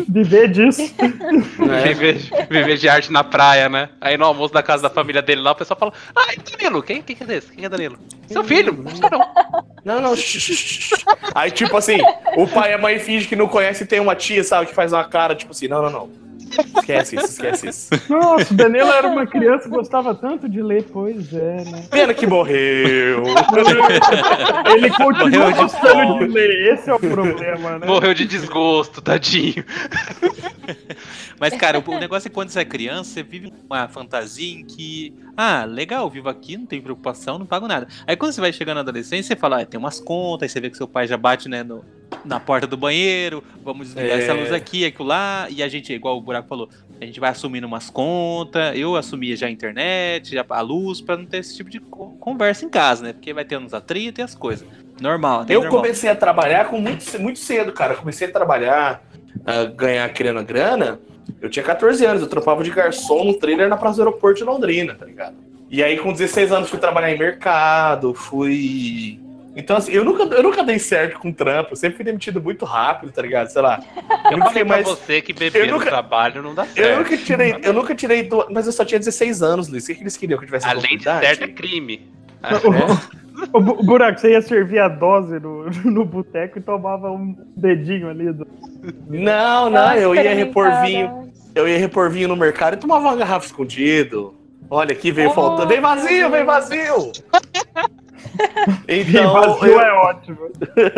Viver disso. É. Viver, viver de arte na praia, né? Aí no almoço da casa da família dele lá, o pessoal fala: Ai, Danilo, quem, quem que é desse? Quem é Danilo? Seu filho? Não sei não. Não. Aí, tipo assim, o pai e a mãe fingem que não conhece e tem uma tia, sabe, que faz uma cara, tipo assim, não, não, não. Esquece isso, esquece isso. Nossa, o Danilo era uma criança que gostava tanto de ler, pois é, né? Pena que morreu. Ele continua Morreu de gostando de ler, esse é o problema, né? Morreu de desgosto, tadinho. Mas, cara, o o negócio é que quando você é criança, você vive uma fantasia em que, ah, legal, vivo aqui, não tenho preocupação, não pago nada. Aí quando você vai chegando na adolescência, você fala, ah, tem umas contas, aí você vê que seu pai já bate, né, no, na porta do banheiro, vamos desligar É. essa luz aqui, aquilo lá, e a gente, igual o Buraco falou, a gente vai assumindo umas contas, eu assumia já a internet, já a luz, pra não ter esse tipo de co- conversa em casa, né, porque vai ter uns atritos e as coisas. Normal, até Eu normal. comecei a trabalhar com muito, muito cedo, cara. Comecei a trabalhar, a ganhar grana, grana. Eu tinha 14 anos, eu trampava de garçom no trailer na Praça do Aeroporto de Londrina, tá ligado? E aí, com 16 anos, fui trabalhar em mercado, fui. Então, assim, eu nunca, eu nunca dei certo com trampo, eu sempre fui demitido muito rápido, tá ligado? Sei lá. Eu Eu nunca falei mais. você que beber Eu nunca- no trabalho não dá Eu certo. nunca tirei, eu nunca tirei do... Mas eu só tinha 16 anos, Luiz. O que, que eles queriam que eu tivesse Além de certo, é crime. O, bu- buraco, você ia servir a dose no, no boteco e tomava um dedinho ali. Do... Não, não, eu ia repor vinho. Eu ia repor vinho no mercado e tomava uma garrafa escondido. Olha aqui, veio Oh, faltando. Vem vazio, vem vazio! Então, vazio eu- é ótimo.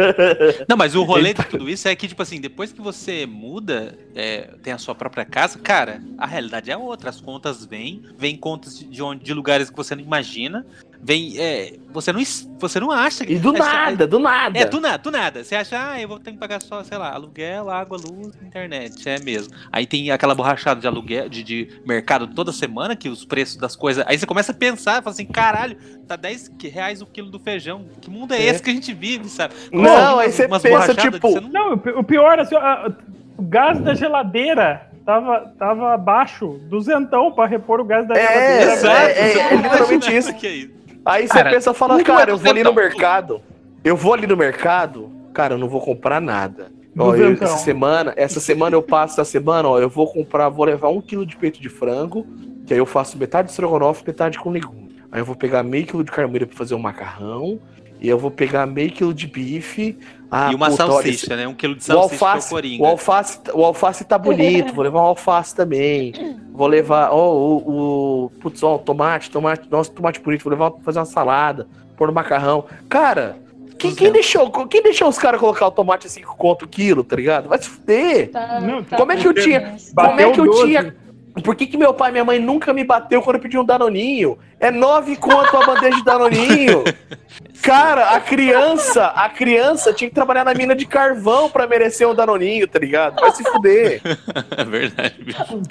Não, mas o rolê Então- de tudo isso é que, tipo assim, depois que você muda, é, tem a sua própria casa, cara, a realidade é outra. As contas vêm, vêm contas de, onde, de lugares que você não imagina, vem. é, você, não, você não acha que. E do é, nada, do nada. É, do nada, do nada. Você acha, ah, eu vou ter que pagar só, sei lá, aluguel, água, luz, internet. É mesmo. Aí tem aquela borrachada de aluguel, de, de mercado toda semana, que os preços das coisas. Aí você começa a pensar, fala assim, caralho, tá 10 reais o quilo do feijão. Que mundo é, É. esse que a gente vive, sabe? Não, aí você Umas pensa, tipo, você não- Não, o pi- o pior, assim, ó, o gás da geladeira tava, tava abaixo, duzentão pra repor o gás da É, geladeira. é, é, é literalmente isso. Que é isso? Aí você Cara, pensa e fala, cara, é eu vou ali no mercado. Eu vou ali no mercado, cara, eu não vou comprar nada. Ó, eu- essa semana, essa semana eu passo essa semana, ó, eu vou comprar, vou levar um quilo de peito de frango, que aí eu faço metade de estrogonofe, metade com legume. Aí eu vou pegar meio quilo de carneiro pra fazer um macarrão, e eu vou pegar meio quilo de bife. Ah, e uma puta, olha, salsicha, né? Um quilo de salsicha o alface, coringa. o alface, o alface tá bonito, vou levar um alface também. Vou levar, ó, o, o putz, ó, o tomate, tomate, nossa, tomate bonito, vou levar fazer uma salada, pôr no macarrão. Cara, quem, quem deixou, quem deixou os caras colocar o tomate a 5 conto o quilo, tá ligado? Vai se fuder. Tá, Não, tá como é que eu tinha- Bateu Como é que eu 12. tinha Por que, que meu pai e minha mãe nunca me bateu quando eu pedi um danoninho? É nove conto a bandeja de danoninho. Cara, a criança, a criança tinha que trabalhar na mina de carvão pra merecer um danoninho, tá ligado? Vai se fuder. É verdade. bicho.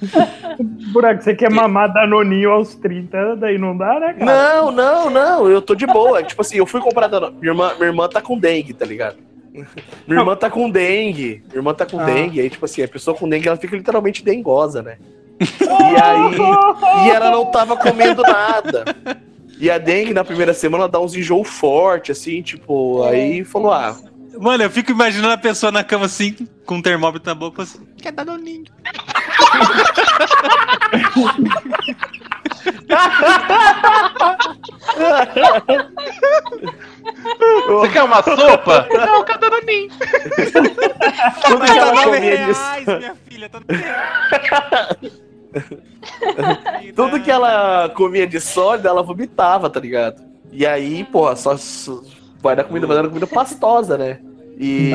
Buraco, você quer mamar Danoninho aos 30, daí não dá, né, cara? Não, não, não, eu tô de boa. Tipo assim, eu fui comprar danoninho. Minha irmã, minha irmã tá com dengue, tá ligado? Minha irmã tá com dengue. Minha irmã tá com Ah. dengue. Aí, tipo assim, a pessoa com dengue, ela fica literalmente dengosa, né? E aí. E ela não tava comendo nada. E a dengue, na primeira semana, dá uns enjoo forte, assim, tipo. Aí falou, ah. Mano, eu fico imaginando a pessoa na cama assim, com um termômetro na boca, assim, quer danoninho. Você quer uma sopa? Não, quer danoninho. Tudo que ela comia reais, minha filha, tá Tudo que ela comia de sólido, ela vomitava, tá ligado? E aí, porra, só, vai dar comida, vai dar comida pastosa, né? E,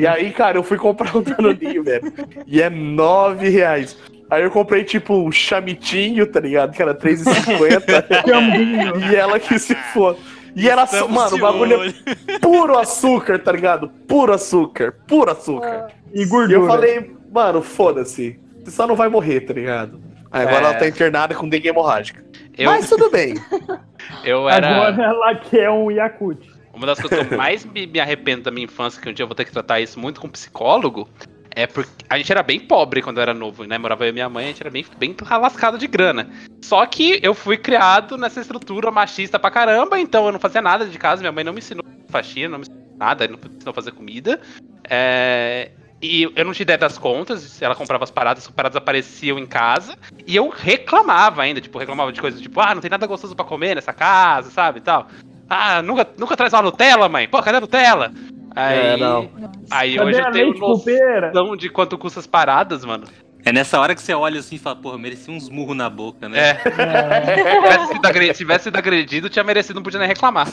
e aí, cara, eu fui comprar um danoninho, velho. E é nove reais. Aí eu comprei, tipo, um chamitinho, tá ligado? Que era R$3,50. Cambinho. e ela que se for. E era, só- mano, o bagulho é puro açúcar, tá ligado? Puro açúcar, puro açúcar. E E gordura. eu falei, mano, foda-se. Você só não vai morrer, tá ligado? Aí agora É. ela tá internada com dengue hemorrágica. Eu, Mas tudo bem. eu era. Agora ela quer um Yakut. Uma das coisas que eu mais me, me arrependo da minha infância, que um dia eu vou ter que tratar isso muito com psicólogo, é porque a gente era bem pobre quando eu era novo, né? Morava eu e minha mãe, a gente era bem, bem lascado de grana. Só que eu fui criado nessa estrutura machista pra caramba, então eu não fazia nada de casa, minha mãe não me ensinou faxina, não me ensinou nada, não me ensinou a fazer comida. É, E eu não tinha ideia das contas, ela comprava as paradas, as paradas apareciam em casa, e eu reclamava ainda, tipo, reclamava de coisas tipo, ah, não tem nada gostoso pra comer nessa casa, sabe, e tal. Ah, nunca, nunca traz uma Nutella, mãe? Pô, cadê a Nutella? Aí, É, não. aí Cadê hoje a eu tenho noção de quanto custa as paradas, mano. É nessa hora que você olha assim e fala, porra, mereci uns murros na boca, né? É. Se tivesse sido agredido, se tivesse sido agredido, tinha merecido, não podia nem reclamar.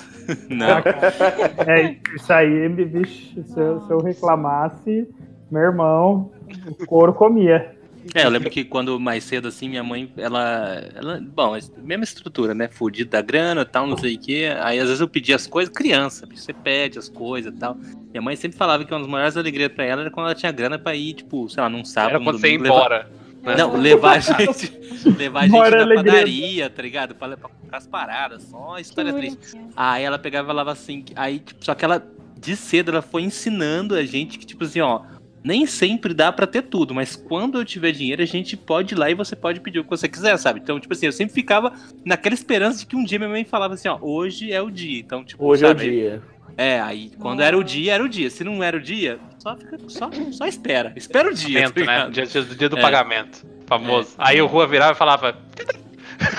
Não. É, isso aí, bicho, se eu, se eu reclamasse, meu irmão, o couro comia. É, eu lembro que quando mais cedo, assim, minha mãe, ela. ela bom, mesma estrutura, né? Fudido da grana tal, não sei o quê. Aí às vezes eu pedia as coisas, criança, você pede as coisas e tal. Minha mãe sempre falava que uma das maiores alegrias pra ela era quando ela tinha grana pra ir, tipo, sei lá, num sábado. Era quando você ia domingo, levar- embora. né? Não, levar a gente. levar a gente Maior na alegria. padaria, tá ligado? Pra, pra comprar as paradas, só Que história triste. bonitinho. Aí ela pegava e falava assim, aí, tipo, só que ela, de cedo, ela foi ensinando a gente que, tipo assim, ó, nem sempre dá pra ter tudo, mas quando eu tiver dinheiro, a gente pode ir lá e você pode pedir o que você quiser, sabe? Então, tipo assim, eu sempre ficava naquela esperança de que um dia minha mãe falava assim, ó, hoje é o dia. Então, tipo, Hoje é o sabe? dia. É, aí quando era o dia, era o dia. Se não era o dia, só, fica, só, só espera. Espera o dia. Pagamento, tá né? Dia, dia- do É. pagamento. Famoso. Aí o Rua virava e falava: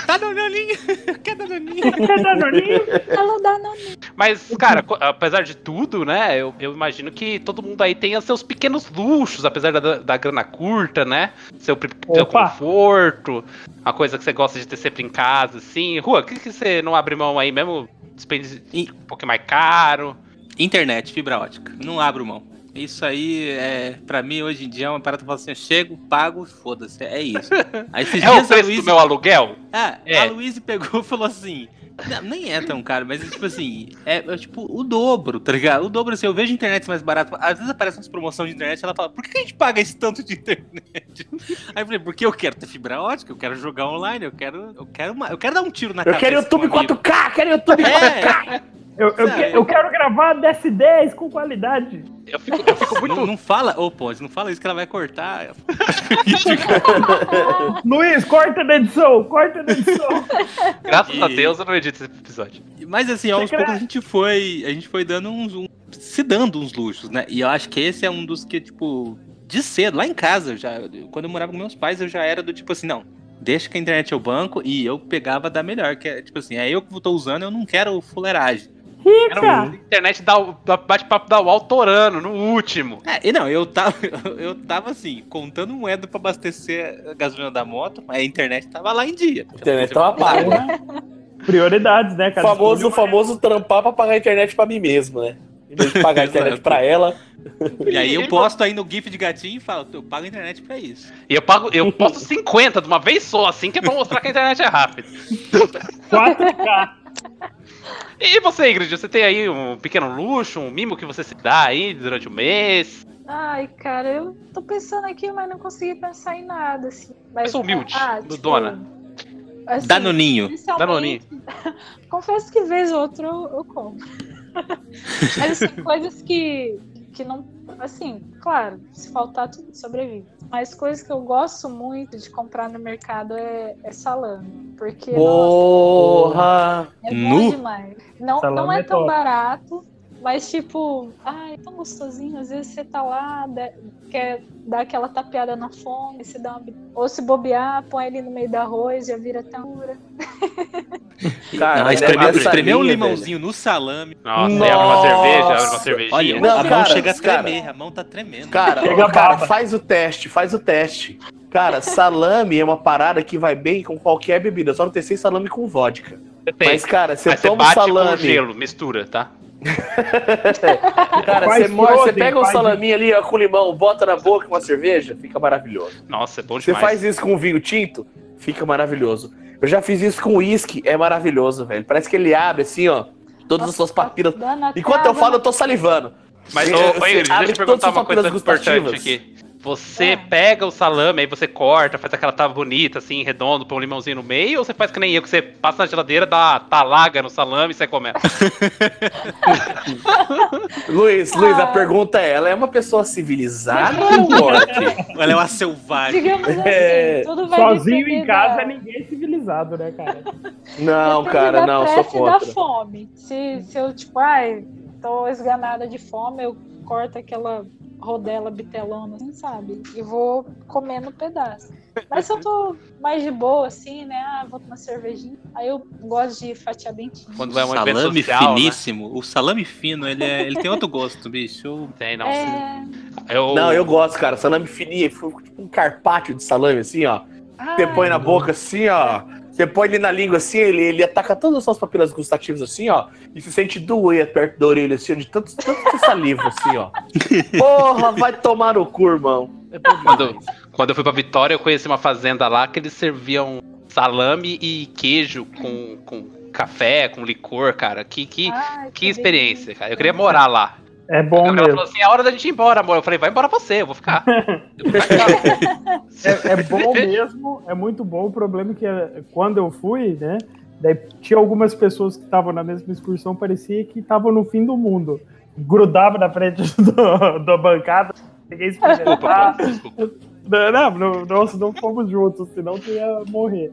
Tá danoninho, quer danoninho? Quer Danoninho? Ela dá não. Mas, cara, apesar de tudo, né? Eu, eu imagino que todo mundo aí tenha seus pequenos luxos, apesar da, da grana curta, né? Seu, seu conforto, a coisa que você gosta de ter sempre em casa, assim. Rua, o que, que você não abre mão aí mesmo? Despende um pouquinho mais caro. Internet, fibra ótica. Não abro mão. Isso aí, é, pra mim, hoje em dia, é uma parada que eu falo assim, eu chego, pago, foda-se, é isso. Aí esses É o dias a preço Luísa... do meu aluguel? Ah, É. a Luísa pegou e falou assim, não, nem é tão caro, mas tipo assim, é, é, tipo o dobro, tá ligado? O dobro, assim, eu vejo internet mais barato, às vezes aparece umas promoções de internet, ela fala, por que a gente paga esse tanto de internet? Aí eu falei, porque eu quero ter fibra ótica, eu quero jogar online, eu quero, eu quero, uma- eu quero dar um tiro na Eu cabeça. quero YouTube do amigo. 4K, quero YouTube 4K. É, Eu, eu, que- eu quero gravar DS10 com qualidade. Eu fico, eu fico muito. não, não fala, ô Ponte, não fala isso que ela vai cortar. Luiz, corta da edição, corta da edição. Graças a E- Deus eu não edito esse episódio. Mas assim, aos Você poucos quer- a gente foi. A gente foi dando uns. um- se dando uns luxos, né? E eu acho que esse é um dos que, tipo, de cedo, lá em casa, eu já, quando eu morava com meus pais, eu já era do tipo assim, não. Deixa que a internet é o banco e eu pegava da melhor, que é tipo assim, é eu que tô usando, eu não quero fuleiragem. Um internet da, da bate-papo da UOL torando, no último. É, e não, eu tava, eu tava assim, contando moeda pra abastecer a gasolina da moto, mas a internet tava lá em dia. A internet tava paga. Prioridades, né, O cara? famoso, Escolhe famoso trampar pra pagar a internet pra mim mesmo, né? Em vez de pagar a internet pra ela, E aí eu posto aí no GIF de gatinho e falo, eu pago a internet pra isso. E eu pago, eu posto 50 de uma vez só, assim, que é pra mostrar que a internet é rápida. 4K. E você, Ingrid, você tem aí um pequeno luxo, um mimo que você se dá aí durante o mês? Ai, cara, eu tô pensando aqui, mas não consegui pensar em nada, assim. Mas, Eu sou humilde, ah, do dona. assim, Danoninho. Danoninho. Confesso que vez ou outra eu, eu compro. Mas assim, coisas que, que não. Assim, claro, se faltar tudo sobrevive. Mas coisas que eu gosto muito de comprar no mercado é, é salame. Porque nossa, Porra! é Nu. bom demais. Não, Salame não é é tão top. barato, mas tipo, ai, é tão gostosinho. Às vezes você tá lá, dá- quer dar aquela tapeada na fome, se dá uma... ou se bobear, põe ele no meio do arroz, já vira ternura. Cara, espremer, espremer um limãozinho no salame. Nossa, aí abre uma Nossa. cerveja, abre uma cervejinha. Olha, Não, a mão cara, chega a cara. tremer, a mão tá tremendo. Cara, Chega cara, faz o teste, faz o teste. Cara, salame é uma parada que vai bem com qualquer bebida, só não tem sem salame com vodka. Você. Mas, cara, você você toma um bate com salame. gelo, mistura, tá? Cara, você, morde, você pega um salaminho ali ó, com limão, bota na boca com uma cerveja, fica maravilhoso. Nossa, é bom Você demais. faz isso com vinho tinto, fica maravilhoso. Eu já fiz isso com uísque, é maravilhoso, velho. Parece que ele abre assim, ó, todas as suas papilas. Dando até Enquanto eu falo, eu tô salivando. Mas, ô, Ingrid, abre deixa eu todas perguntar as uma coisa papilas importante gustativas. aqui. Você É. pega o salame, aí você corta, faz aquela tábua bonita, assim, redondo, põe um limãozinho no meio, ou você faz que nem eu, que você passa na geladeira, dá uma talaga no salame e sai comendo? Luiz, Luiz, a Ah. pergunta é: ela é uma pessoa civilizada ou morte? Ela é uma selvagem. Digamos assim, É, tudo vai Sozinho em casa, da- ninguém é civilizado, né, cara? Não, cara, não, sou da fome. Se, se eu, tipo, ai, tô esganada de fome, eu corto aquela rodela bitelona, assim, sabe? E vou comendo um pedaço. Mas se eu tô mais de boa, assim, né? Ah, vou tomar cervejinha. Aí eu gosto de fatiar bem fino. Quando vai um salame social, né? finíssimo. O salame fino, ele, é- ele tem outro gosto, bicho. Tem, não. É... Eu, Não, eu gosto, cara. Salame fininho, tipo um carpaccio de salame, assim, ó. Você ai, põe na boca assim, ó. Você põe ele na língua assim, ele, ele ataca todas as suas papilas gustativas assim, ó. E se sente doer perto da orelha, assim, de tanto, tanto que saliva, assim, ó. Porra, vai tomar no cu, irmão. É Quando, quando eu fui pra Vitória, eu conheci uma fazenda lá que eles serviam salame e queijo com, com café, com licor, cara. Que, que, ai, que experiência, cara. Eu queria morar lá. É bom mesmo. falou assim: é hora da gente ir embora, amor. Eu falei: vai embora você, eu vou ficar. Eu vou ficar. É, é bom mesmo, é muito bom. O problema é que eh, quando eu fui, né? Daí tinha algumas pessoas que estavam na mesma excursão, parecia que estavam no fim do mundo. Grudava na frente do- da bancada, ninguém Desculpa, experimentar. Paulo, desculpa. Não, não, nós não fomos juntos, senão tu ia morrer.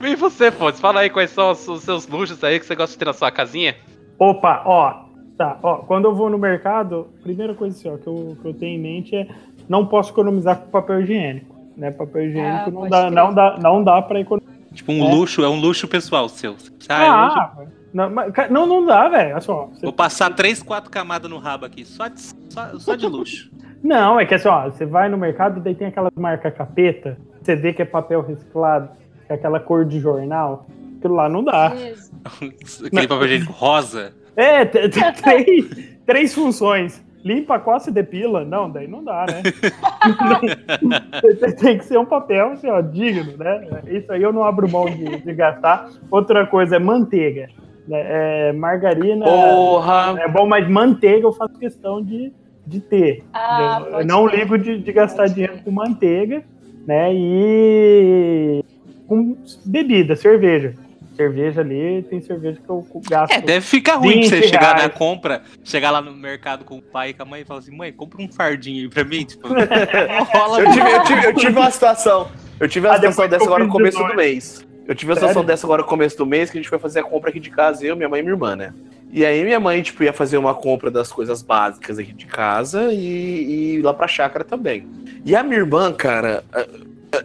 E você, Fontes? Fala aí quais são os, os seus luxos aí que você gosta de ter na sua casinha. Opa, ó, tá, ó, quando eu vou no mercado, primeira coisa assim, ó, que eu, que eu tenho em mente é não posso economizar com papel higiênico, né? Papel higiênico Ah, não, dá, não dá, não dá para economizar. Tipo, um É. luxo, é um luxo pessoal seu. Ah, Ah, não, não, não dá, velho. Só, você- vou passar três, quatro camadas no rabo aqui, só de, só, só de luxo. Não, é que assim, ó, você vai no mercado, daí tem aquelas marcas capeta, você vê que é papel reciclado, que é aquela cor de jornal, aquilo lá não dá. Aquele papel higiênico rosa. É, três, três funções. Limpa, coça e depila. Não, daí não dá, né? Tem, que ser um papel, assim, ó, digno, né? Isso aí eu não abro mão de, de gastar. Outra coisa é manteiga. né? É, margarina Porra! é bom, mas manteiga eu faço questão de, de ter. Ah, eu pode não crer. ligo de, de gastar dinheiro com manteiga, né? E com bebida, cerveja. Cerveja ali, tem cerveja que eu gasto. É, deve ficar ruim pra você 20 chegar na reais. compra, chegar lá no mercado com o pai e com a mãe e falar assim, mãe, compra um fardinho aí pra mim. Tipo, rola Eu tive, eu, tive, eu tive uma situação. Eu tive uma Ah, situação dessa agora no começo 18. do mês. Eu tive uma situação dessa agora no começo do mês que a gente foi fazer a compra aqui de casa, eu, minha mãe e minha irmã, né? E aí minha mãe, tipo, ia fazer uma compra das coisas básicas aqui de casa e, e ir lá pra chácara também. E a minha irmã, cara,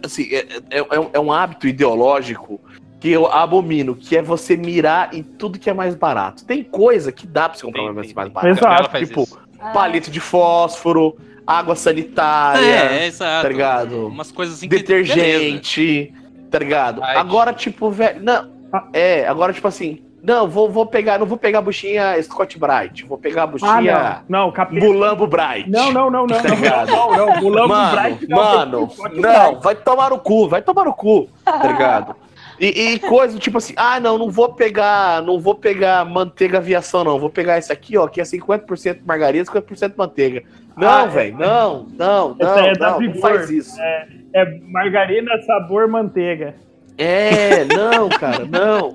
assim, é, é- é um- é um hábito ideológico que eu abomino, que é você mirar em tudo que é mais barato. Tem coisa que dá pra você comprar Tem, mais, tem, mais tem. barato. Exato. Tipo, isso. Ah, palito de fósforo, água sanitária, É, exato. tá ligado? Umas coisas assim que- detergente, tá ligado? Ai. Agora, tipo, velho. Não. É, agora, tipo assim, Não, vou, vou pegar, não vou pegar a buchinha Scott Bright, vou pegar a Ah, buchinha não. Não, capeta. Mulambo Bright. Não, não, não, não. Tá Não, ligado? não, não. Mulambo Mano, Bright não. mano, não, Bright. vai tomar no cu, vai tomar no cu, tá ligado? E, e coisa tipo assim, ah, não, não vou pegar, não vou pegar manteiga aviação, não. Vou pegar esse aqui, ó, que é 50% margarina, 50% manteiga. Não, Ah, é. velho, não, não, Essa não, é da não, não faz isso. É margarina, sabor, manteiga. É, não, cara, não.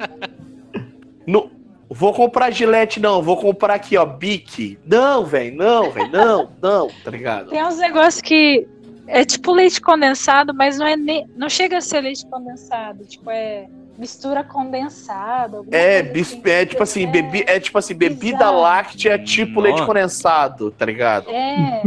Não- Vou comprar gilete, não. Vou comprar aqui, ó, Bic. Não, velho, não, velho, não, não, tá ligado? Tem uns negócios que é tipo leite condensado, mas não é ne... não chega a ser leite condensado, tipo é mistura condensada. É, assim. é tipo assim, bebi, é tipo assim, bebida Bizarro. láctea tipo leite Nossa. condensado, tá ligado? É,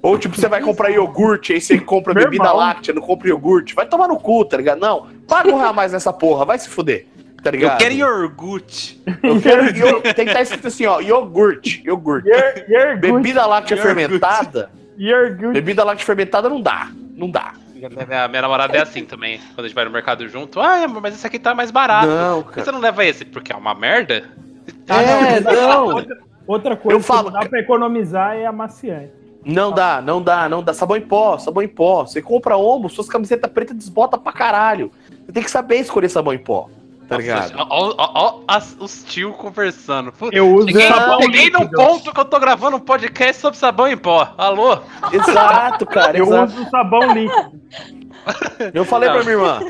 Ou tipo, você vai comprar iogurte, aí você compra Normal. bebida láctea, não compra iogurte. Vai tomar no cu, tá ligado? Não, para honrar mais nessa porra, vai se fuder, tá Eu ligado? quero iogurte. Eu quero io- Tem que estar escrito assim, ó, iogurte, iogurte. Good. Bebida láctea Iogurte. fermentada, You're good. bebida láctea fermentada não dá, não dá. Minha, minha namorada é assim também. Quando a gente vai no mercado junto, ah, amor, mas esse aqui tá mais barato. Não, Por que cara. você não leva esse? Porque é uma merda? É, não. Outra, outra coisa Eu falo- que não dá pra economizar é amaciante. Não dá, não dá, não dá. Sabão em pó, sabão em pó. Você compra omo, suas camisetas pretas desbota pra caralho. Você tem que saber escolher sabão em pó. Tá ligado? Ó, ó, ó os tio conversando. Eu uso Cheguei, sabão cheguei num líquido. ponto que eu tô gravando um podcast sobre sabão em pó. Alô? Exato, cara. Eu exato. uso sabão líquido. Eu falei Não. pra minha irmã.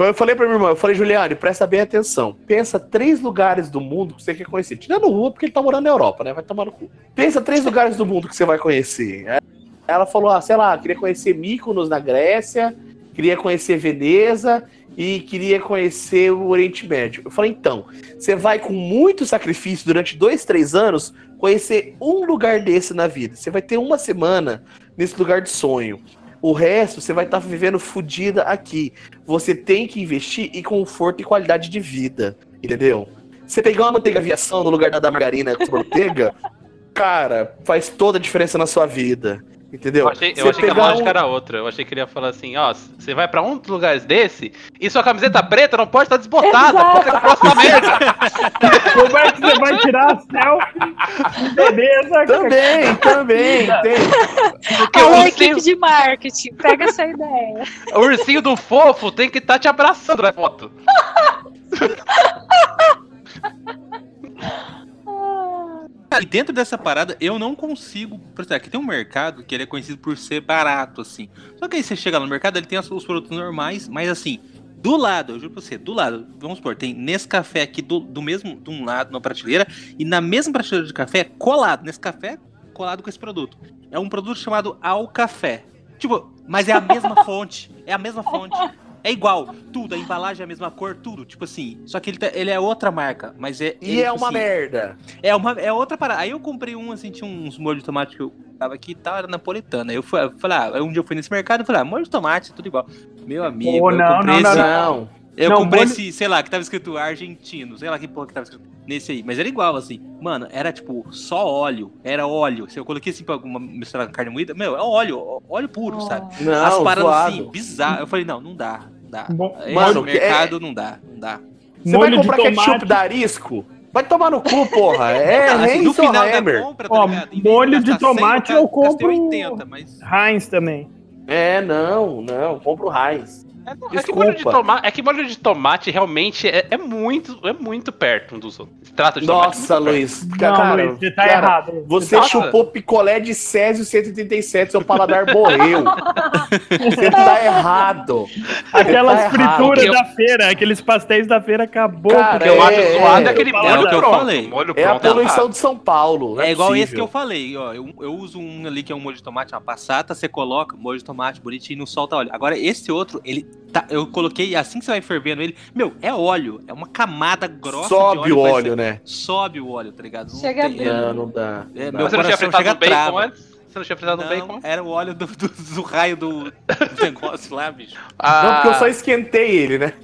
Eu falei pra minha irmã, eu falei, Juliane, presta bem atenção. Pensa três lugares do mundo que você quer conhecer. Tirando Rua, porque ele tá morando na Europa, né? Vai tomar no cu. Pensa três lugares do mundo que você vai conhecer. Ela falou, ah, sei lá, queria conhecer Mykonos na Grécia, queria conhecer Veneza e queria conhecer o Oriente Médio. Eu falei, então, você vai com muito sacrifício durante dois, três anos conhecer um lugar desse na vida. Você vai ter uma semana nesse lugar de sonho. O resto você vai estar vivendo fodida aqui. Você tem que investir em conforto e qualidade de vida. Entendeu? Você pegar uma manteiga aviação no lugar da, da margarina com manteiga, cara, faz toda a diferença na sua vida. Entendeu? Eu achei, eu achei que a lógica um- era outra. Eu achei que ele ia falar assim, ó, você vai pra um dos lugares desse e sua camiseta preta não pode estar desbotada, Exato. pode que próxima merda. Como é que você vai tirar a selfie? Beleza? Também, também, tem. Porque ursinho, equipe de marketing, pega essa ideia. o ursinho do fofo tem que estar te abraçando na foto. E dentro dessa parada, eu não consigo. Por exemplo, aqui tem um mercado que ele é conhecido por ser barato, assim. Só que aí você chega no mercado, ele tem os os produtos normais, mas assim, do lado, eu juro pra você, do lado, vamos supor, tem Nescafé aqui do, do mesmo, de um lado, na prateleira, e na mesma prateleira de café, colado, nesse café, colado com esse produto. É um produto chamado Al Café. Tipo, mas é a mesma fonte. É a mesma fonte. É igual, tudo, a embalagem é a mesma cor, tudo. Tipo assim, só que ele, tá- ele é outra marca, mas é. E ele, é tipo uma assim, merda. é, uma, é outra parada. Aí eu comprei um, assim, tinha uns molhos de tomate que eu tava aqui e tal, era napolitana. Eu fui, eu falei, ah, um dia eu fui nesse mercado e falei, ah, molho de tomate, tudo igual. Meu amigo, eu não, comprei não, esse. Não. Eu Não, comprei esse, sei lá, que tava escrito argentino, sei lá que porra que tava escrito nesse aí. Mas era igual, assim. Mano, era tipo só óleo. Era óleo. Se eu coloquei assim pra alguma misturar com carne moída, meu, é óleo, óleo puro, sabe? Não, As paradas zoado. assim, bizarro. Eu falei, não, não dá, não dá. Mo- Esse Mano, mercado não dá, não dá. Você vai Molho de comprar ketchup tomate. da Arisco? Vai tomar no cu, porra. É, assim, nem no final da Hammer. compra, tá Ó, molho de gastar 100, tomate eu eu compro- 80, mas... Heinz também. É, não, não. Compra o Heinz. É, não, é que molho de tomate, é que molho de tomate realmente é, é muito, é muito perto um dos outros. Se trata de tomate Nossa. Luiz. Não, cara, Luiz, você tá cara, errado. Você Nossa. chupou picolé de Césio 137, seu paladar morreu. Você tá errado. Aquelas Tá errado. frituras Eu- da feira, aqueles pastéis da feira acabou. Cara, eu acho É, zoado é. é aquele É molho o que eu falei. Molho É a pronto poluição errado. de São Paulo. não É, igual esse que eu falei, ó. Eu, eu uso um ali que é um molho de tomate, uma passata, você coloca molho de tomate bonitinho, não solta óleo. Agora, esse outro, ele tá. Eu coloquei, assim que você vai fervendo ele, meu, é óleo. É uma camada grossa Sobe de o vai óleo, né? Sobe o óleo, tá ligado? Não Chega tem-. Não, não dá. É, não meu Você dá. não tinha fritado bacon antes? Você não tinha fritado no Não, bacon? era o óleo do, do- do raio do, do negócio lá, bicho. Ah, Não, porque eu só esquentei ele, né?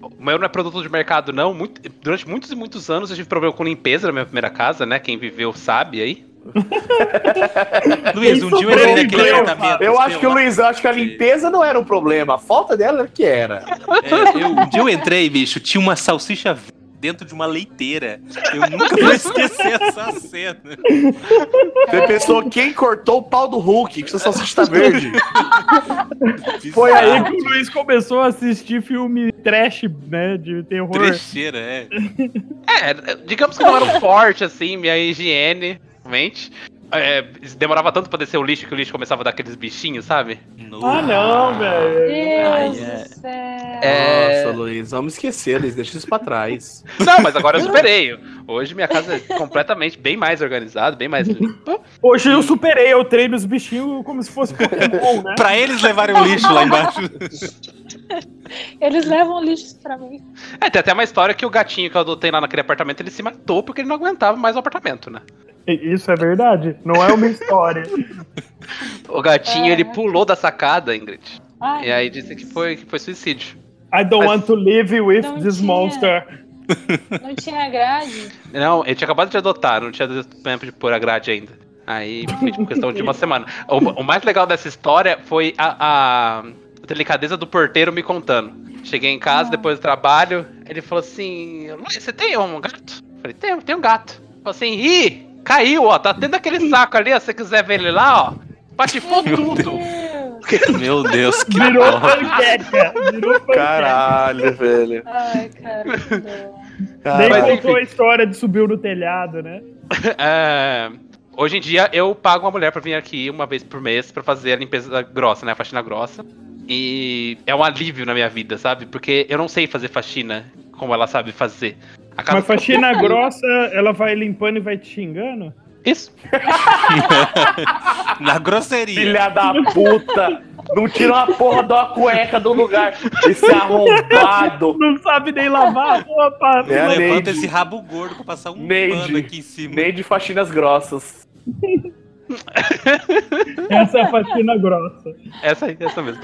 O meu não é produto de mercado, não. Muito- durante muitos e muitos anos eu tive problema com limpeza na minha primeira casa, né? Quem viveu sabe aí. Luiz, um dia eu entrei naquele apartamento. Eu acho que o Luiz, eu acho que a limpeza não era um problema, a falta dela era que era. é, eu- um dia eu entrei, bicho, tinha uma salsicha dentro de uma leiteira. Eu nunca vou esquecer essa cena. Você pensou quem cortou o pau do Hulk, que essa salsicha tá verde. Foi aí que o Luiz começou a assistir filme trash, né? De terror. Trecheira, é. É, digamos que não era um forte, assim, minha higiene, realmente. É, demorava tanto pra descer o lixo que o lixo começava a dar aqueles bichinhos, sabe? Ah, não, velho. Deus Ai, é. céu. É. Nossa, Luiz, vamos esquecer, Luiz, deixa isso pra trás. Não, mas agora eu superei. Hoje minha casa é completamente bem mais organizada, bem mais limpa. Hoje eu superei, eu treino os bichinhos como se fosse Pokémon, né? Pra eles levarem o lixo lá embaixo. Eles levam lixo pra mim. É, tem até uma história que o gatinho que eu adotei lá naquele apartamento, ele se matou porque ele não aguentava mais o apartamento, né? Isso é verdade, não é uma história. O gatinho, É. ele pulou da sacada, Ingrid. Ai, E aí disse que foi, que foi suicídio. I don't Mas- want to live with Não this tinha. monster. não tinha grade. Não, ele tinha acabado de adotar, não tinha tempo de pôr a grade ainda. Aí foi tipo questão de uma semana. O, o mais legal dessa história foi a, a delicadeza do porteiro me contando. Cheguei em casa Ah. depois do trabalho, ele falou assim: "Luiz, você tem um gato? Eu falei, tenho, tenho um gato. Falou assim, ih, caiu, ó, tá tendo aquele saco ali, ó, se você quiser ver ele lá, ó. Patifou tudo. Deus. Meu Deus, que Virou panqueca. Virou panqueca. Caralho, velho. Ai, cara. que dó. Daí Mas contou a história de subiu no telhado, né? É, hoje em dia eu pago uma mulher pra vir aqui uma vez por mês pra fazer a limpeza grossa, né? A faxina grossa. E é um alívio na minha vida, sabe? Porque eu não sei fazer faxina como ela sabe fazer. A casa Mas faxina grossa, ela vai limpando e vai te xingando? Isso. Na grosseria. Filha da puta! Não tira uma porra uma cueca do lugar. Esse arrombado. Não sabe nem lavar a roupa. É Levanta Neide. esse rabo gordo pra passar um Neide. pano aqui em cima. Nem de faxinas grossas. Essa é a faxina grossa. Essa aí, essa mesmo.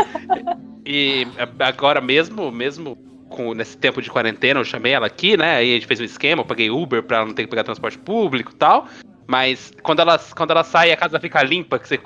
E agora mesmo, mesmo com, nesse tempo de quarentena, eu chamei ela aqui, né? Aí a gente fez um esquema, eu paguei Uber pra ela não ter que pegar transporte público e tal. Mas quando ela, quando ela sai, a casa fica limpa, que você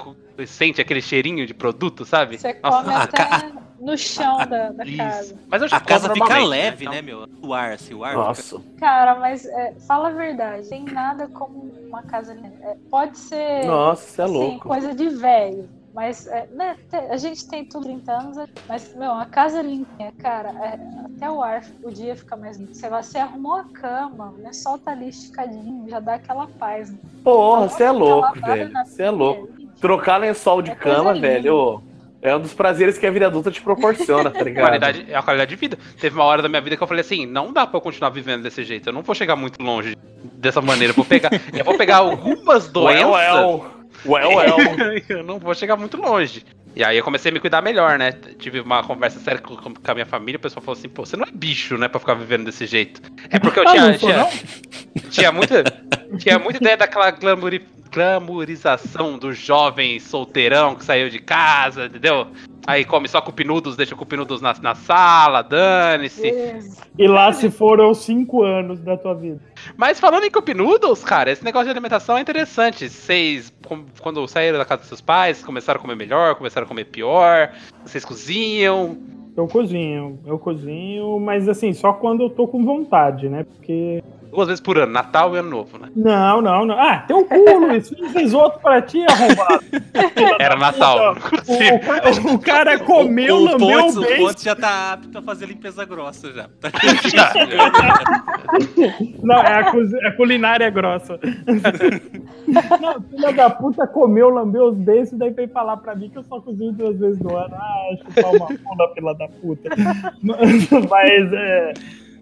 sente aquele cheirinho de produto, sabe? Você Nossa, come a até ca- no chão da, da casa. Mas eu já A casa fica leve, então- né, meu? O ar, assim, o ar. fica- Nossa. Cara, mas é, fala a verdade. Tem nada como uma casa limpa. É, pode ser Nossa, você é assim, louco. coisa de velho. Mas, é, né, a gente tem tudo 30 anos, mas, meu, a casa limpinha, cara, é, até o ar, o dia fica mais limpo. Sei lá, você arrumou a cama, né, solta ali esticadinho, já dá aquela paz. Né? Porra, você é Fica louco, velho. Você é louco. Trocar lençol de É cama, velho, ô, é um dos prazeres que a vida adulta te proporciona, tá ligado? Qualidade, é a qualidade de vida. Teve uma hora da minha vida que eu falei assim, não dá pra eu continuar vivendo desse jeito. Eu não vou chegar muito longe dessa maneira. Eu vou pegar, eu vou pegar algumas doenças. Well, well. Well, well. eu não vou chegar muito longe. E aí eu comecei a me cuidar melhor, né? Tive uma conversa séria com, com a minha família, o pessoal falou assim, pô, você não é bicho, né, pra ficar vivendo desse jeito. É porque eu Ah, tinha, não tinha, não? tinha muita, tinha muita ideia daquela glamouri, glamourização do jovem solteirão que saiu de casa, entendeu? Aí come só cupinudos, deixa cupinudos na, na sala, dane-se. E lá se foram cinco anos da tua vida. Mas falando em Cup Noodles, cara, esse negócio de alimentação é interessante. Vocês, quando saíram da casa dos seus pais, começaram a comer melhor, começaram a comer pior? Vocês cozinham? Eu cozinho, eu cozinho, mas assim, só quando eu tô com vontade, né? Porque. Duas vezes por ano, Natal e Ano Novo, né? Não, não, não. Ah, tem o cu, Luiz. Fiz risoto pra ti, arrombado. Era Natal. O, o cara, o cara comeu, o, o, lambeu Pontes, o o beijo. Pontes já tá apto a fazer limpeza grossa já. Tá Não, é a, a culinária grossa. Não, filha da puta comeu, lambeu os beijos e daí veio falar pra mim que eu só cozinho duas vezes no ano. Ah, chupar uma pula, filha da puta. Mas é,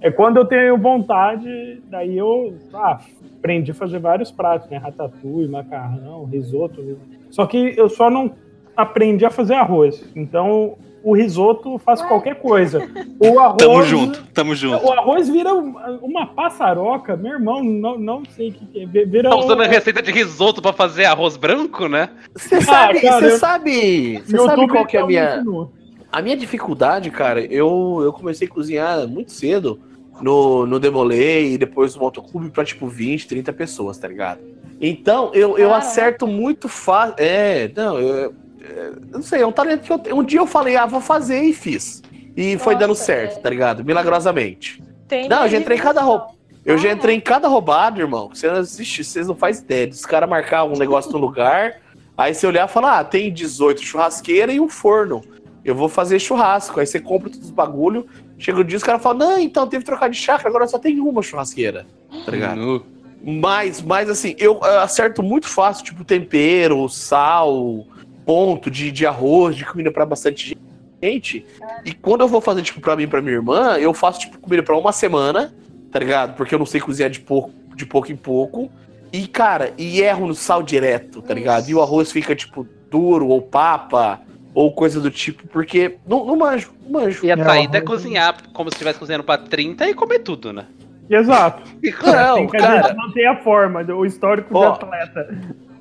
é quando eu tenho vontade, daí eu ah, aprendi a fazer vários pratos, né? Ratatouille, macarrão, risoto. Só que eu só não aprendi a fazer arroz. Então o risoto faço qualquer coisa. O arroz, Tamo junto, tamo junto. o arroz vira um- uma passaroca, meu irmão, não, não sei o que, é. Vira Tá usando a um- receita de risoto pra fazer arroz branco, né? Você sabe, cara, você eu- sabe, você YouTube sabe qual que é a tá minha, nu. a minha dificuldade, cara? Eu, eu comecei a cozinhar muito cedo no, no Demolay e depois no Motoclube pra tipo 20, 30 pessoas, tá ligado? Então, eu, eu acerto muito fácil. É, não, eu, eu não sei, é um talento que eu tenho. Um dia eu falei, ah, vou fazer e fiz. E foi Nossa, dando certo, é. tá ligado? Milagrosamente. Tem Não, eu já entrei em cada roupa. Eu já Ah, entrei em cada roubada, irmão. Você não assiste, vocês não fazem ideia. Os caras marcar um negócio no lugar, aí você olhar e falar, ah, tem 18 churrasqueira e um forno. Eu vou fazer churrasco. Aí você compra todos os bagulho. Chega o dia, os caras falam, não, então teve que trocar de chácara, agora só tem uma churrasqueira. Tá ligado? Nu. Mas, mas assim, eu acerto muito fácil, tipo, tempero, sal, ponto de, de arroz, de comida pra bastante gente. E quando eu vou fazer, tipo, pra mim e pra minha irmã, eu faço, tipo, comida pra uma semana, tá ligado? Porque eu não sei cozinhar de pouco, de pouco em pouco. E, cara, e erro no sal direto, tá ligado? E o arroz fica, tipo, duro, ou papa, ou coisa do tipo, porque não, não manjo, não manjo. E a É, saída é cozinhar como se estivesse cozinhando pra 30 e comer tudo, né? Exato. Não, Tem que a cara, gente manter a forma, o histórico de Ó, atleta.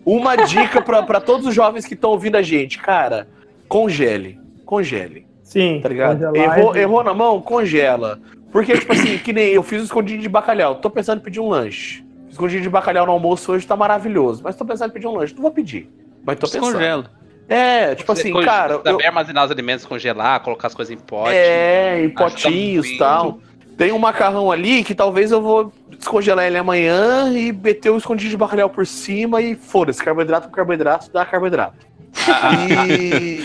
Uma dica pra, pra todos os jovens que estão ouvindo a gente, cara, congele, congele, Sim. tá ligado? Errou, é- errou na mão, congela. Porque, tipo assim, que nem eu fiz um escondidinho de bacalhau, tô pensando em pedir um lanche. Escondidinho de bacalhau no almoço hoje tá maravilhoso, mas tô pensando em pedir um lanche, não vou pedir, mas tô pensando. Descongela. É, tipo assim, cara, eu- Saber armazenar os alimentos, congelar, colocar as coisas em pote. é, em Acho que tá potinhos e tal. Tem um macarrão ali que talvez eu vou descongelar ele amanhã e meter o escondidinho de bacalhau por cima e foda-se, carboidrato com carboidrato dá carboidrato. E,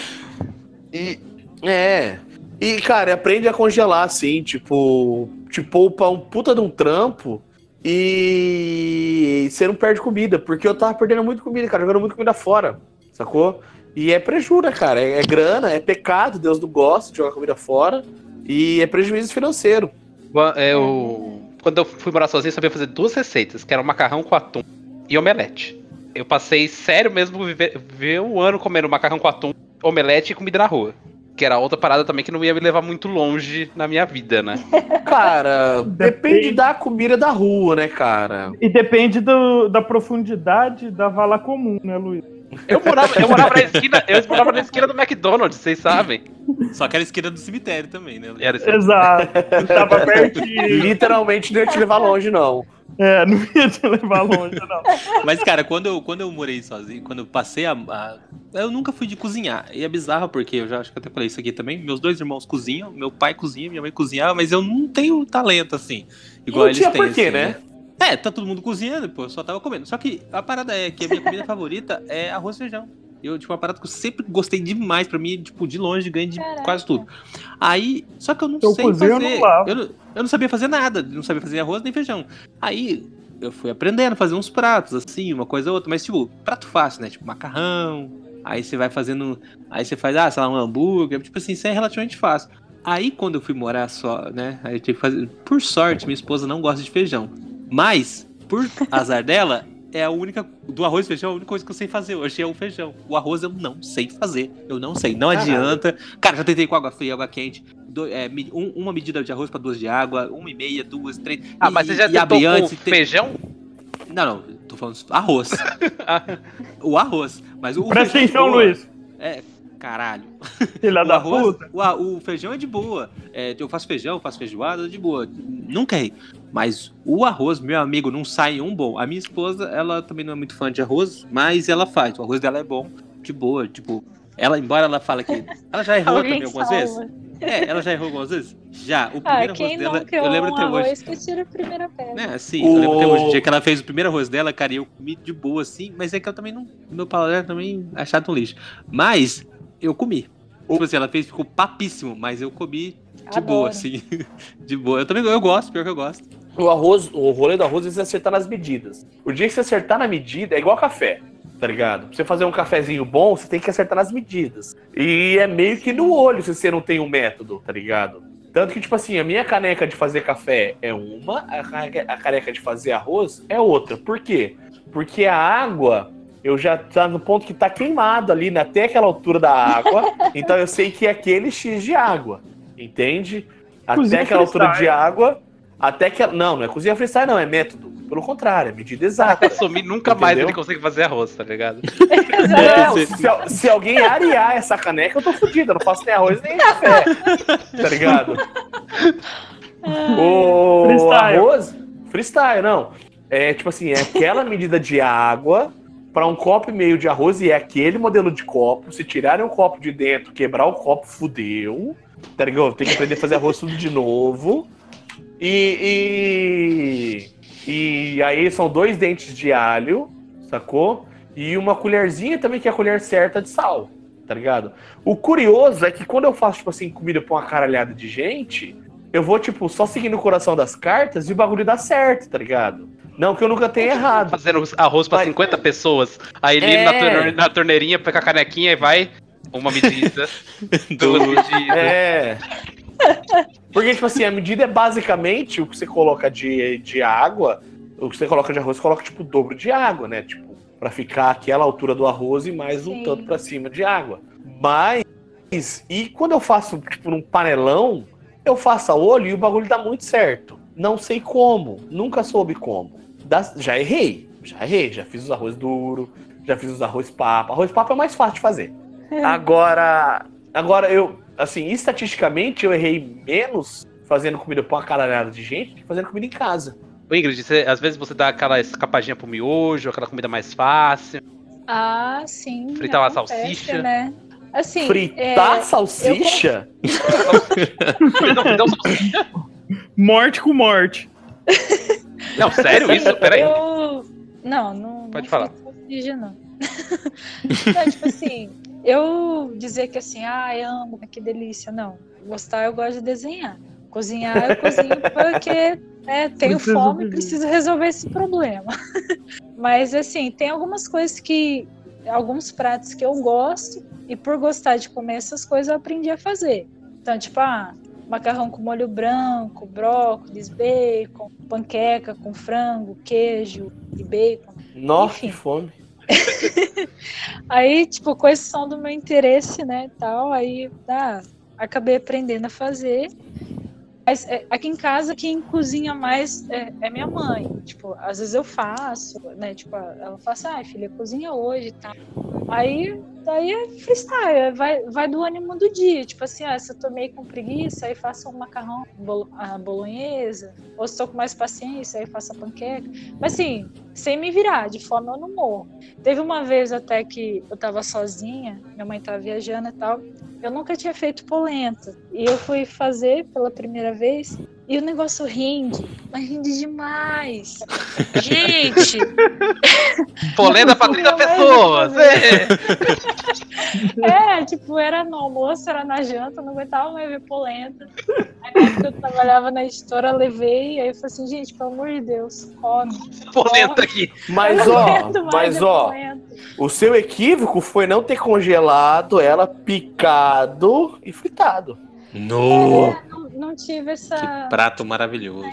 e. É. E, cara, aprende a congelar, assim, tipo. Te poupa um puta de um trampo e você não perde comida, porque eu tava perdendo muito comida, cara, jogando muito comida fora, sacou? E é prejuízo, né, cara? É, é grana, é pecado, Deus não gosta de jogar comida fora e é prejuízo financeiro. É, eu- Quando eu fui morar sozinho, eu sabia fazer duas receitas, que era macarrão com atum e omelete. Eu passei sério mesmo viver, viver um ano comendo macarrão com atum, omelete e comida na rua. Que era outra parada também que não ia me levar muito longe na minha vida, né? Cara, depende Depende. da comida da rua, né, cara? E depende do- da profundidade da vala comum, né, Luiz? Eu morava, eu morava na esquina, eu morava na esquina do McDonald's, vocês sabem. Só que era esquina do cemitério também, né? Era isso. Exato. Tava pertinho. Literalmente não ia te levar longe, não. É, não ia te levar longe, não. Mas, cara, quando eu, quando eu morei sozinho, quando eu passei a, a- Eu nunca fui de cozinhar. E é bizarro, porque eu já acho que até falei isso aqui também. Meus dois irmãos cozinham, meu pai cozinha, minha mãe cozinhava, mas eu não tenho talento assim. Igual Não eles tinha têm. porquê, assim, né? É, tá todo mundo cozinhando, pô, eu só tava comendo. Só que a parada é que a minha comida favorita é arroz e feijão. Eu, tipo, uma parada que eu sempre gostei demais, pra mim, tipo, de longe ganha de Caraca. quase tudo. Aí, só que eu não Eu sei cozinho, fazer. eu, não, eu não sabia fazer nada, não sabia fazer arroz nem feijão. Aí, eu fui aprendendo a fazer uns pratos, assim, uma coisa ou outra, mas, tipo, prato fácil, né? Tipo, macarrão. Aí você vai fazendo. Aí você faz, ah, sei lá, um hambúrguer. Tipo assim, isso é relativamente fácil. Aí, quando eu fui morar só, né? Aí eu tive que fazer. Por sorte, minha esposa não gosta de feijão. Mas, por azar dela, é a única. Do arroz e feijão, a única coisa que eu sei fazer hoje é o feijão. O arroz eu não sei fazer. Eu não sei. Não Caralho. adianta. Cara, já tentei com água fria, água quente. do- é, um- uma medida de arroz pra duas de água, uma e meia, duas, três. Ah, e- mas você já tentou com tem- feijão? Não, não, tô falando arroz. o arroz. Mas o Presta atenção, boa. Luiz. É, caralho. Filha O da arroz, puta. o, o feijão é de boa. É, eu faço feijão, eu faço feijoada de boa. Nunca errei. Mas o arroz, meu amigo, não sai um bom. A minha esposa, ela também não é muito fã de arroz, mas ela faz. O arroz dela é bom, de boa. Tipo, ela, embora ela fale que. Ela já errou também algumas salva. vezes. É, ela já errou algumas vezes? Já. O Ah, primeiro quem arroz dela, eu lembro um até hoje. arroz que tira a primeira pedra. É, sim, eu lembro até O- hoje. O dia que ela fez o primeiro arroz dela, cara, e eu comi de boa, assim, mas é que eu também não. Meu paladar também é chato um lixo. Mas eu comi. Tipo assim, ela fez, ficou papíssimo, mas eu comi de boa, Adoro. assim. De boa. Eu também eu gosto, pior que eu gosto. O arroz, o rolê do arroz é você acertar nas medidas. O dia que você acertar na medida é igual café, tá ligado? Pra você fazer um cafezinho bom, você tem que acertar nas medidas. E é meio que no olho se você não tem um método, tá ligado? Tanto que, tipo assim, a minha caneca de fazer café é uma, a caneca de fazer arroz é outra. Por quê? Porque a água, eu já tá no ponto que tá queimado ali, né, até aquela altura da água. então eu sei que é aquele X de água, entende? Até aquela altura de água, até que. Não, não é cozinha freestyle, não, é método. Pelo contrário, é medida exata. Assumir nunca mais Entendeu? ele consegue fazer arroz, tá ligado? Não, se, se alguém arear essa caneca, eu tô fudido. Eu não faço nem arroz nem café. Tá ligado? O Freestyle. arroz. Freestyle, não. É tipo assim, é aquela medida de água para um copo e meio de arroz e é aquele modelo de copo. Se tirarem o copo de dentro, quebrar o copo, fudeu. Tá ligado? Tem que aprender a fazer arroz tudo de novo. E, e, e aí são dois dentes de alho, sacou? E uma colherzinha também, que é a colher certa de sal, tá ligado? O curioso é que quando eu faço, tipo assim, comida pra uma caralhada de gente, eu vou, tipo, só seguindo o coração das cartas e o bagulho dá certo, tá ligado? Não que eu nunca tenha errado. Fazendo arroz pra Mas- 50 pessoas. Aí ele É. na, torne- na torneirinha, pega a canequinha e vai. Uma medida, duas medidas. É. Porque, tipo assim, a medida é basicamente o que você coloca de, de água, o que você coloca de arroz, você coloca, tipo, o dobro de água, né? Tipo, pra ficar aquela altura do arroz e mais um Sim. tanto pra cima de água. Mas, e quando eu faço, tipo, num panelão, eu faço a olho e o bagulho dá muito certo. Não sei como, nunca soube como. Dá- já errei, já errei, já fiz os arroz duro, já fiz os arroz papa. Arroz papa é mais fácil de fazer. Agora, agora eu, assim, estatisticamente eu errei menos fazendo comida pra uma caralhada de gente do que fazendo comida em casa. Ô, Ingrid, você- às vezes você dá aquela escapadinha pro miojo, aquela comida mais fácil. Ah, sim. Fritar uma acontece, salsicha. Né? Assim, Fritar é, salsicha? Não, não, salsicha? Morte com morte. não, sério isso? Peraí. Eu... Não, não. Pode não falar. salsicha, não. não, tipo assim, eu dizer que assim, ah, eu amo, que delícia. Não. Gostar, eu gosto de desenhar. Cozinhar, eu cozinho porque né, tenho Preciso fome e preciso resolver esse problema. Mas assim, tem algumas coisas que. Alguns pratos que eu gosto, e por gostar de comer essas coisas, eu aprendi a fazer. Então, tipo, ah, macarrão com molho branco, brócolis, bacon, panqueca com frango, queijo e bacon. Nossa, Enfim. que fome. Aí, tipo, coisas são do meu interesse, né, tal, aí, ah, acabei aprendendo a fazer. Mas é, aqui em casa, quem cozinha mais é, é minha mãe. Tipo, às vezes eu faço, né, tipo, ela fala assim, ai, filha, cozinha hoje e tal. Aí, daí é freestyle, é- vai, vai do ânimo do dia. Tipo assim, ah, se eu tô meio com preguiça, aí faço um macarrão bolo, a bolonhesa. Ou se tô com mais paciência, aí faço a panqueca. Mas assim, sem me virar, de fome eu não morro. Teve uma vez até que eu tava sozinha, minha mãe tava viajando e tal. Eu nunca tinha feito polenta. E eu fui fazer pela primeira vez. E o negócio rende, mas rende demais. Gente, Polenta pra 30 Não, mas pessoas. é. é, tipo, era no almoço, era na janta, não aguentava mais ver polenta. Aí na época eu trabalhava na editora, levei, aí eu falei assim, gente, pelo amor de Deus, come. Polenta aqui. Mas ó, mas ó, polenta. o seu equívoco foi não ter congelado ela, picado e fritado. No! É, não, tive essa. Que prato maravilhoso.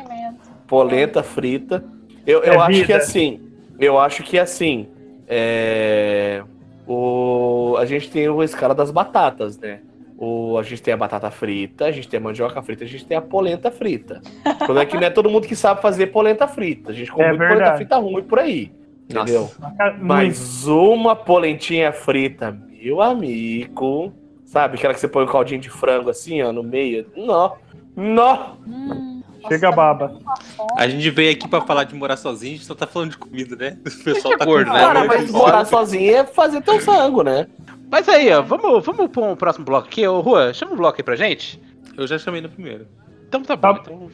Polenta frita. Eu, eu É acho vida. que assim. Eu acho que assim. É, o, a gente tem a escala das batatas, né? O, a gente tem a batata frita, a gente tem a mandioca frita, a gente tem a polenta frita. O problema é que não é todo mundo que sabe fazer polenta frita. A gente come É muito polenta frita ruim por aí. Entendeu? Muito. Mas uma polentinha frita, meu amigo. Sabe aquela que você põe um caldinho de frango assim, ó, no meio? Não. Não. Hum, Chega a baba. fome. A gente veio aqui pra falar de morar sozinho, a gente só tá falando de comida, né? O pessoal tá gordo, né? Cara, mas morar sozinho é fazer teu sangue, né? Mas aí, ó, vamos, vamos pra um próximo bloco aqui. Ô, Rua, chama o bloco aí pra gente. Eu já chamei no primeiro. Então tá bom. Tá. Então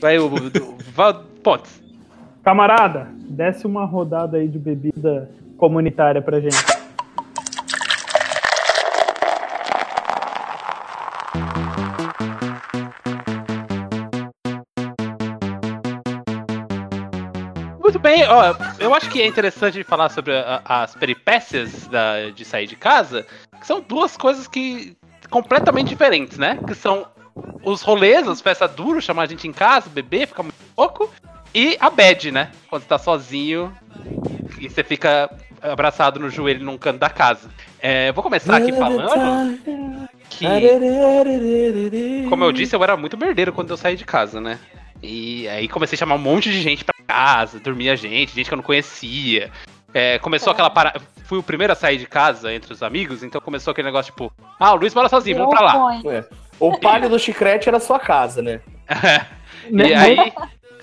vai o. Val Pontes. Camarada, desce uma rodada aí de bebida comunitária pra gente. Ó, eu acho que é interessante falar sobre a- as peripécias da- de sair de casa, que são duas coisas que completamente diferentes, né? Que são os rolês, as festas duras, chamar a gente em casa, beber, ficar muito louco, e a bad, né? Quando você tá sozinho e você fica abraçado no joelho num canto da casa. É, vou começar aqui falando que como eu disse, eu era muito merdeiro quando eu saí de casa, né? E aí comecei a chamar um monte de gente pra casa, dormia gente, gente que eu não conhecia. É, começou aquela parada. Fui o primeiro a sair de casa entre os amigos, então começou aquele negócio tipo: Ah, o Luiz mora sozinho, vamos pra lá. O palho do chicrete era sua casa, né? e aí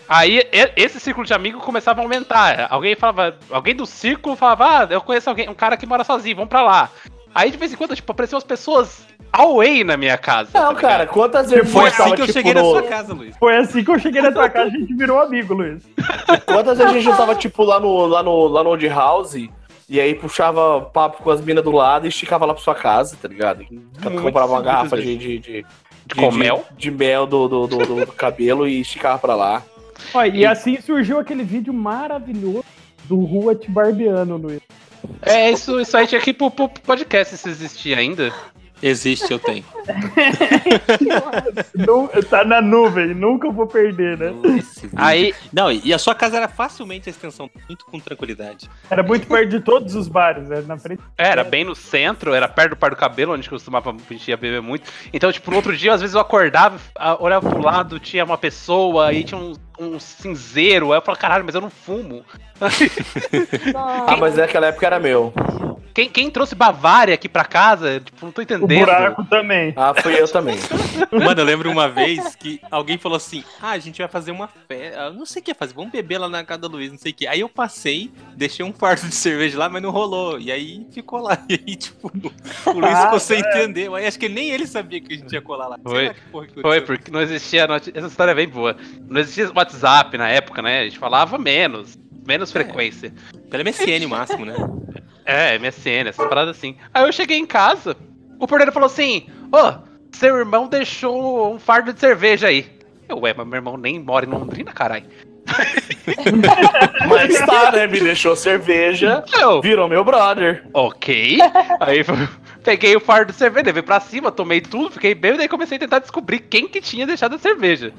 Aí esse círculo de amigos começava a aumentar. Alguém falava, alguém do círculo falava, ah, eu conheço alguém, um cara que mora sozinho, vamos pra lá. Aí de vez em quando, tipo, apareciam as pessoas away na minha casa. Não, tá cara, quantas Foi irmãs assim tava, que eu tipo, cheguei na no... sua casa, Luiz. Foi assim que eu cheguei na tua casa, a gente virou amigo, Luiz. Quantas vezes a gente tava, tipo, lá no, lá no, lá no Old House, e aí puxava papo com as minas do lado e esticava lá pra sua casa, tá ligado? comprava uma garrafa vezes. de, de, de, de- Com de- mel? De mel do, do, do, do- cabelo e esticava pra lá. Ó, e assim surgiu aquele vídeo maravilhoso do Rua te barbeando, Luiz. É, isso, isso aí tinha que ir pro, pro podcast se existir ainda. Existe, eu tenho. Tá na nuvem, nunca vou perder, né? Vídeo. Aí, Não, e a sua casa era facilmente a extensão, muito com tranquilidade. Era muito perto de todos os bares, né? Na frente. É, Era bem no centro, era perto do par do cabelo, onde costumava a gente ia beber muito. Então, tipo, no outro dia, às vezes eu acordava, a- olhava pro lado, tinha uma pessoa, aí tinha um, um cinzeiro. Aí eu falava, caralho, mas eu não fumo. Ah, mas naquela época era meu. Quem, quem trouxe Bavária aqui pra casa, tipo, não tô O entendendo. buraco também. Ah, fui eu também. Mano, eu lembro uma vez que alguém falou assim: Ah, a gente vai fazer uma festa. Não sei o que ia fazer, vamos beber lá na casa da Luiz, não sei o que. Aí eu passei, deixei um fardo de cerveja lá, mas não rolou. E aí ficou lá. E aí, tipo, o Luiz ficou sem entender. Aí acho que nem ele sabia que a gente ia colar lá. Foi. lá que porra que Foi, porque não existia. Essa história é bem boa. Não existia WhatsApp na época, né? A gente falava menos. Menos frequência. Pelo MSN o máximo, né? É, MSN, essas paradas assim. Aí eu cheguei em casa, o porteiro falou assim: Ô, seu irmão deixou um fardo de cerveja aí. Eu, ué, mas meu irmão nem mora em Londrina, caralho. Mas tá, né? Me deixou cerveja, Eu, virou meu brother. ok. Aí peguei o fardo de cerveja, levei pra cima, tomei tudo, fiquei bêbado, daí comecei a tentar descobrir quem que tinha deixado a cerveja.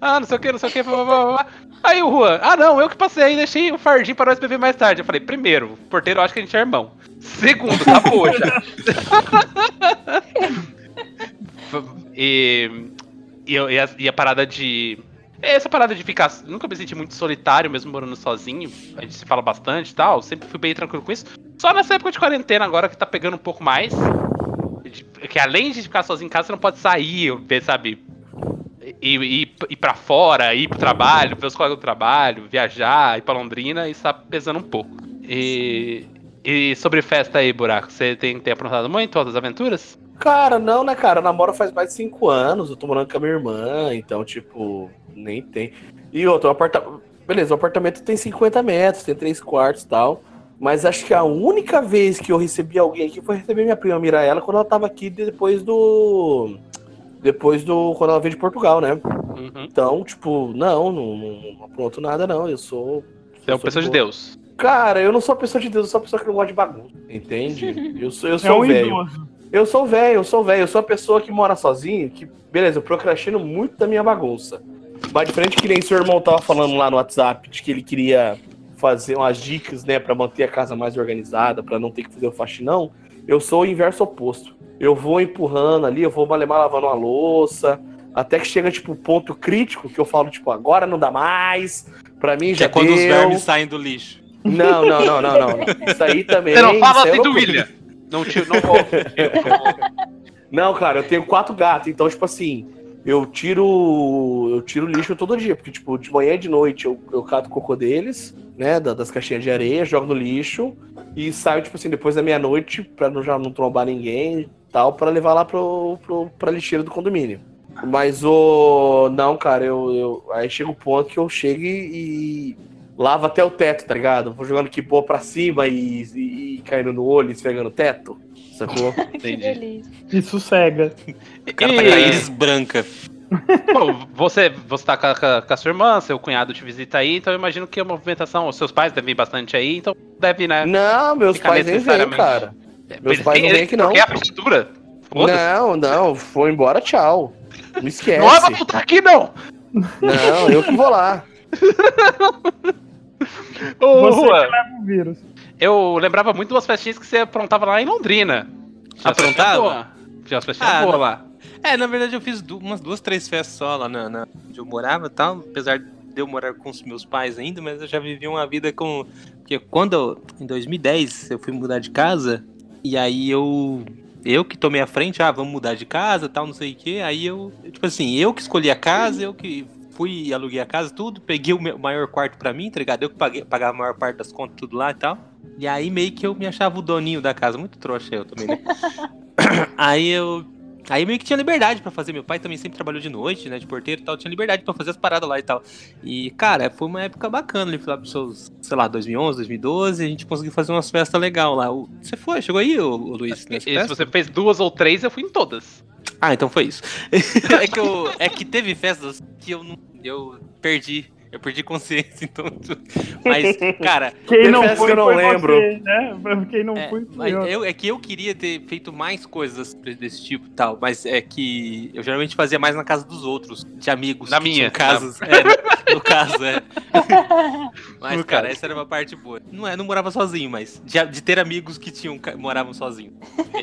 Ah, não sei o que, não sei o que, blá, blá, blá. Aí o Juan, ah não, eu que passei, deixei o fardinho pra nós beber mais tarde. Eu falei, primeiro, o porteiro acha que a gente é irmão. Segundo, acabou já. e, e, e a, e a parada de. Essa parada de ficar. Nunca me senti muito solitário, mesmo morando sozinho. A gente se fala bastante e tal. Sempre fui bem tranquilo com isso. Só nessa época de quarentena agora que tá pegando um pouco mais. Que além de ficar sozinho em casa, você não pode sair, sabe? Ir, ir, ir pra fora, ir pro trabalho, ver os colegas do trabalho, viajar, ir pra Londrina, isso tá pesando um pouco. E, e sobre festa aí, Buraco, você tem, tem aprontado muito outras aventuras? Cara, não, né, cara? Eu namoro faz mais de cinco anos, eu tô morando com a minha irmã, então, tipo, nem tem. E outro, o apartamento. Beleza, o apartamento tem 50 metros, tem três quartos e tal. Mas acho que a única vez que eu recebi alguém aqui foi receber minha prima Miraela quando ela tava aqui depois do. Depois do. Quando ela veio de Portugal, né? Uhum. Então, tipo, não, não, não, não apronto nada, não. Eu sou. Você é uma sou pessoa de boa. Deus. Cara, eu não sou pessoa de Deus, eu sou uma pessoa que não gosta de bagunça. Entende? Eu sou, eu É sou um velho. idoso. Eu sou velho, eu sou velho, eu sou a pessoa que mora sozinho, que, beleza, eu procrastino muito da minha bagunça. Mas diferente que nem seu irmão tava falando lá no WhatsApp, de que ele queria fazer umas dicas, né, pra manter a casa mais organizada, pra não ter que fazer o faxinão, eu sou o inverso oposto. Eu vou empurrando ali, eu vou malemar lavando uma louça, até que chega, tipo, o ponto crítico, que eu falo, tipo, agora não dá mais, pra mim Que já é quando os deu. vermes saem do lixo. Não, não, não, não, não. Isso aí também. Você não fala assim do. William. Não, te, não vou. Não, cara, eu tenho quatro gatos, então, tipo assim, eu tiro. Eu tiro lixo todo dia, porque, tipo, de manhã e de noite eu, eu cato cocô deles, né? da- Das caixinhas de areia, jogo no lixo e saio, tipo assim, depois da meia-noite, pra não, já não trombar ninguém tal, pra levar lá pro, pro, pra lixeira do condomínio. Mas o. Não, cara, eu, eu. Aí chega o ponto que eu chego e. e lavo até o teto, tá ligado? Vou jogando que boa pra cima e, e, e caindo no olho, esfregando o teto. Sacou? Que Entendi. delícia. Isso cega. O cara tá com a íris branca. Bom, você, você tá com a, com a- sua irmã, seu cunhado te visita aí, então eu imagino que a movimentação, os seus pais devem vir bastante aí, então deve, né? Não, meus pais nem vêm, cara. Meus pais não vêm aqui, não. Porque é a prefeitura. Foda-se. Não, não, foi embora, tchau. Não esquece. Não é pra voltar aqui, não! Não, eu que vou lá. Ô, Você Rua, que leva o vírus. eu lembrava muito de umas festinhas que você aprontava lá em Londrina. Festinhas Aprontava? Tinha umas festinhas Ah, boas não. lá. É, na verdade eu fiz du- umas duas, três festas só lá na, na- onde eu morava e tal, apesar de eu morar com os meus pais ainda, mas eu já vivi uma vida com. Porque quando eu, em 2010 eu fui mudar de casa, e aí eu. Eu que tomei a frente, ah, vamos mudar de casa tal, não sei o quê. Aí eu, tipo assim, eu que escolhi a casa, eu que fui e aluguei a casa, tudo, peguei o maior quarto pra mim, tá ligado? Eu que paguei, pagava a maior parte das contas, tudo lá e tal. E aí meio que eu me achava o doninho da casa, muito trouxa eu também, né? aí eu. Aí meio que tinha liberdade pra fazer. Meu pai também sempre trabalhou de noite, né? De porteiro e tal. Tinha liberdade pra fazer as paradas lá e tal. E, cara, foi uma época bacana. Ele foi lá pros seus, sei lá, 2011, 2012. A gente conseguiu fazer umas festas legais lá. O- Você foi? Chegou aí, ô, ô Luiz? Se você fez duas ou três, eu fui em todas. Ah, então foi isso. é, que eu, é que teve festas que eu não. Eu perdi. Eu perdi consciência, então. Mas, cara, Quem não foi, que eu não foi lembro. você, né? Quem não é, foi, fui mas eu. eu- é que eu queria ter feito mais coisas desse tipo e tal. Mas é que eu geralmente fazia mais na casa dos outros, de amigos. Na que minha, tinham Casas, é, no, caso, é. Mas, No cara, caso. essa era uma parte boa. Não é, não morava sozinho, mas de, de ter amigos que tinham, moravam sozinhos.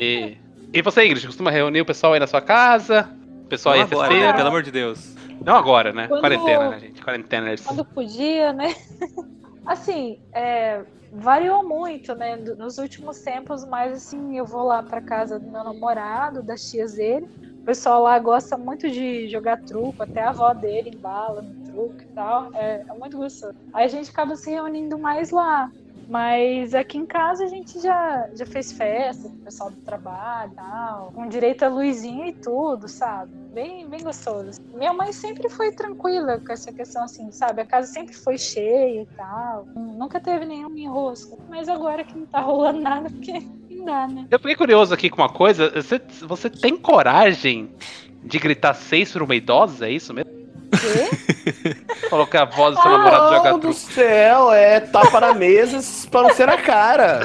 E, e você, Ingrid, costuma reunir o pessoal aí na sua casa? O pessoal Não aí é agora, né? Pelo amor de Deus. Não agora, né? Quando- Quarentena, né, gente? Quarentena. eles- quando podia, né? Assim, é, variou muito, né? Nos últimos tempos, mas assim, eu vou lá pra casa do meu namorado, das tias dele. O pessoal lá gosta muito de jogar truco, até a avó dele embala no truco e tal. É, é muito gostoso. Aí a gente acaba se reunindo mais lá. Mas aqui em casa a gente já, já fez festa com o pessoal do trabalho tal, com direito a luzinha e tudo, sabe? Bem, bem gostoso. Minha mãe sempre foi tranquila com essa questão, assim, sabe? A casa sempre foi cheia e tal. Nunca teve nenhum enrosco. Mas agora que não tá rolando nada, porque não dá, né? Eu fiquei curioso aqui com uma coisa. Você, você tem coragem de gritar seis por uma idosa? É isso mesmo? Quê? Colocar a voz do seu namorado jogar Não, do truco. céu, é tapa na mesa pra não ser na cara.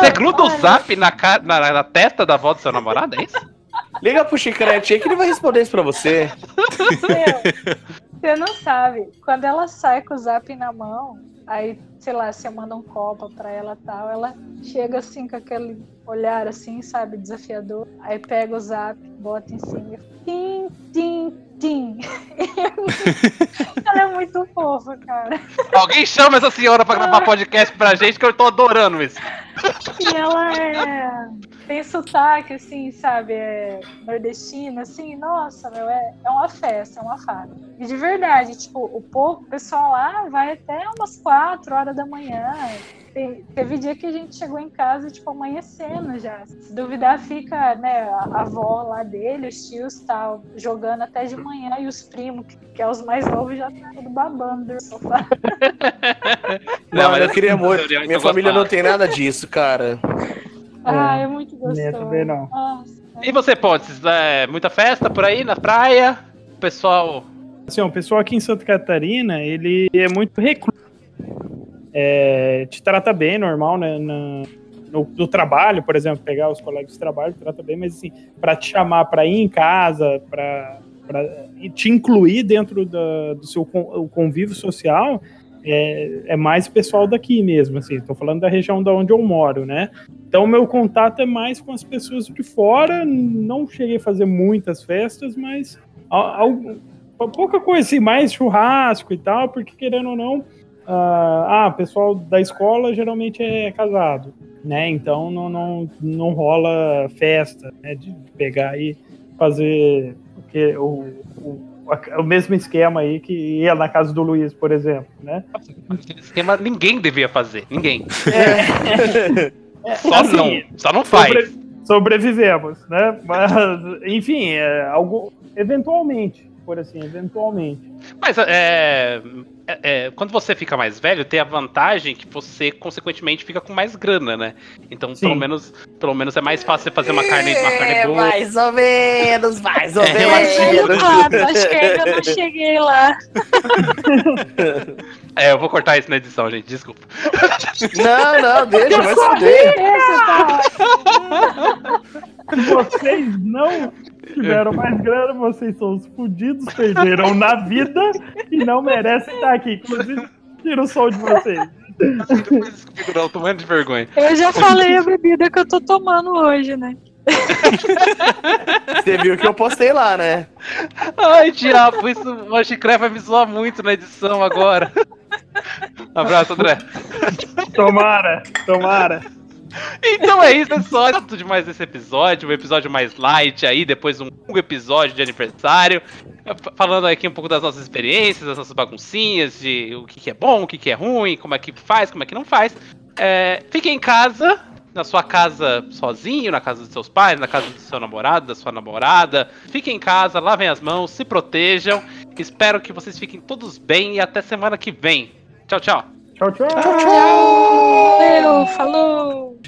Você gruda o zap na, ca- na, na testa da voz do seu namorado? É isso? Liga pro Chicrete aí que ele vai responder isso pra você. Meu, Você não sabe. Quando ela sai com o zap na mão, aí, sei lá, você manda um copo pra ela e tal, ela chega assim com aquele olhar assim, sabe, desafiador. Aí pega o zap, bota em cima e tim, tim, tim. ela é muito fofa, cara. Alguém chama essa senhora pra gravar podcast pra gente que eu tô adorando isso. E ela é. Tem sotaque, assim, sabe? É nordestina, assim, nossa, meu, é, é uma festa, é uma farra. E de verdade, tipo, o povo, o pessoal lá vai até umas 4 horas da manhã. Tem- teve dia que a gente chegou em casa, tipo, amanhecendo já. Se duvidar, fica, né, a avó lá dele, os tios tal, jogando até de manhã, e os primos, que, que é os mais novos, já tá tudo babando do sofá. Não, Não, mas eu queria muito. Minha gosto família não tem nada disso, cara. Ah, é muito minha gostoso. também não. Nossa. E você, Pontes? É, muita festa por aí na praia? O pessoal. Assim, o pessoal aqui em Santa Catarina, ele é muito recluso. É, te trata bem, normal, né? na- no, no trabalho, por exemplo, pegar os colegas de trabalho, trata bem, mas assim, para te chamar para ir em casa, para te incluir dentro da- do seu convívio social, é, é mais pessoal daqui mesmo, assim, tô falando da região da onde eu moro, né? Então, meu contato é mais com as pessoas de fora, não cheguei a fazer muitas festas, mas al- al- pouca coisa assim, mais churrasco e tal, porque querendo ou não, ah, ah, pessoal da escola geralmente é casado, né? Então não, não, não rola festa, né? De pegar e fazer o, o, o mesmo esquema aí que ia na casa do Luiz, por exemplo, né? Aquele esquema ninguém devia fazer. Ninguém. É, Só assim, não. Só não faz. sobre- sobrevivemos, né? Mas, enfim, é algo eventualmente, por assim, eventualmente. Mas é, é, é, quando você fica mais velho, tem a vantagem que você, consequentemente, fica com mais grana, né? Então, Sim. pelo menos, pelo menos é mais fácil você fazer uma carne, uma carne É, boa. mais ou menos, mais ou É, Eu achei menos. claro, acho que ainda não cheguei lá. É, eu vou cortar isso na edição, gente. Desculpa. Não, não, deixa, vai se ótimo. Vocês não tiveram mais grana, vocês são os fudidos, perderam na vida e não merecem estar aqui. Inclusive, tira o som de vocês. Não, tô morrendo de vergonha. Eu já falei a bebida que eu tô tomando hoje, né? Você viu que eu postei lá, né? Ai, diabo, isso, o Chicré vai me zoar muito na edição agora. Um abraço, André. Tomara, tomara. Então é isso, é só tudo de mais esse episódio, um episódio mais light aí, depois um longo episódio de aniversário, falando aqui um pouco das nossas experiências, das nossas baguncinhas, de o que, que é bom, o que, que é ruim, como é que faz, como é que não faz. É, fique em casa, na sua casa sozinho, na casa dos seus pais, na casa do seu namorado, da sua namorada. Fiquem em casa, lavem as mãos, se protejam. Espero que vocês fiquem todos bem e até semana que vem. Tchau, tchau. Tchau, tchau. Valeu, falou!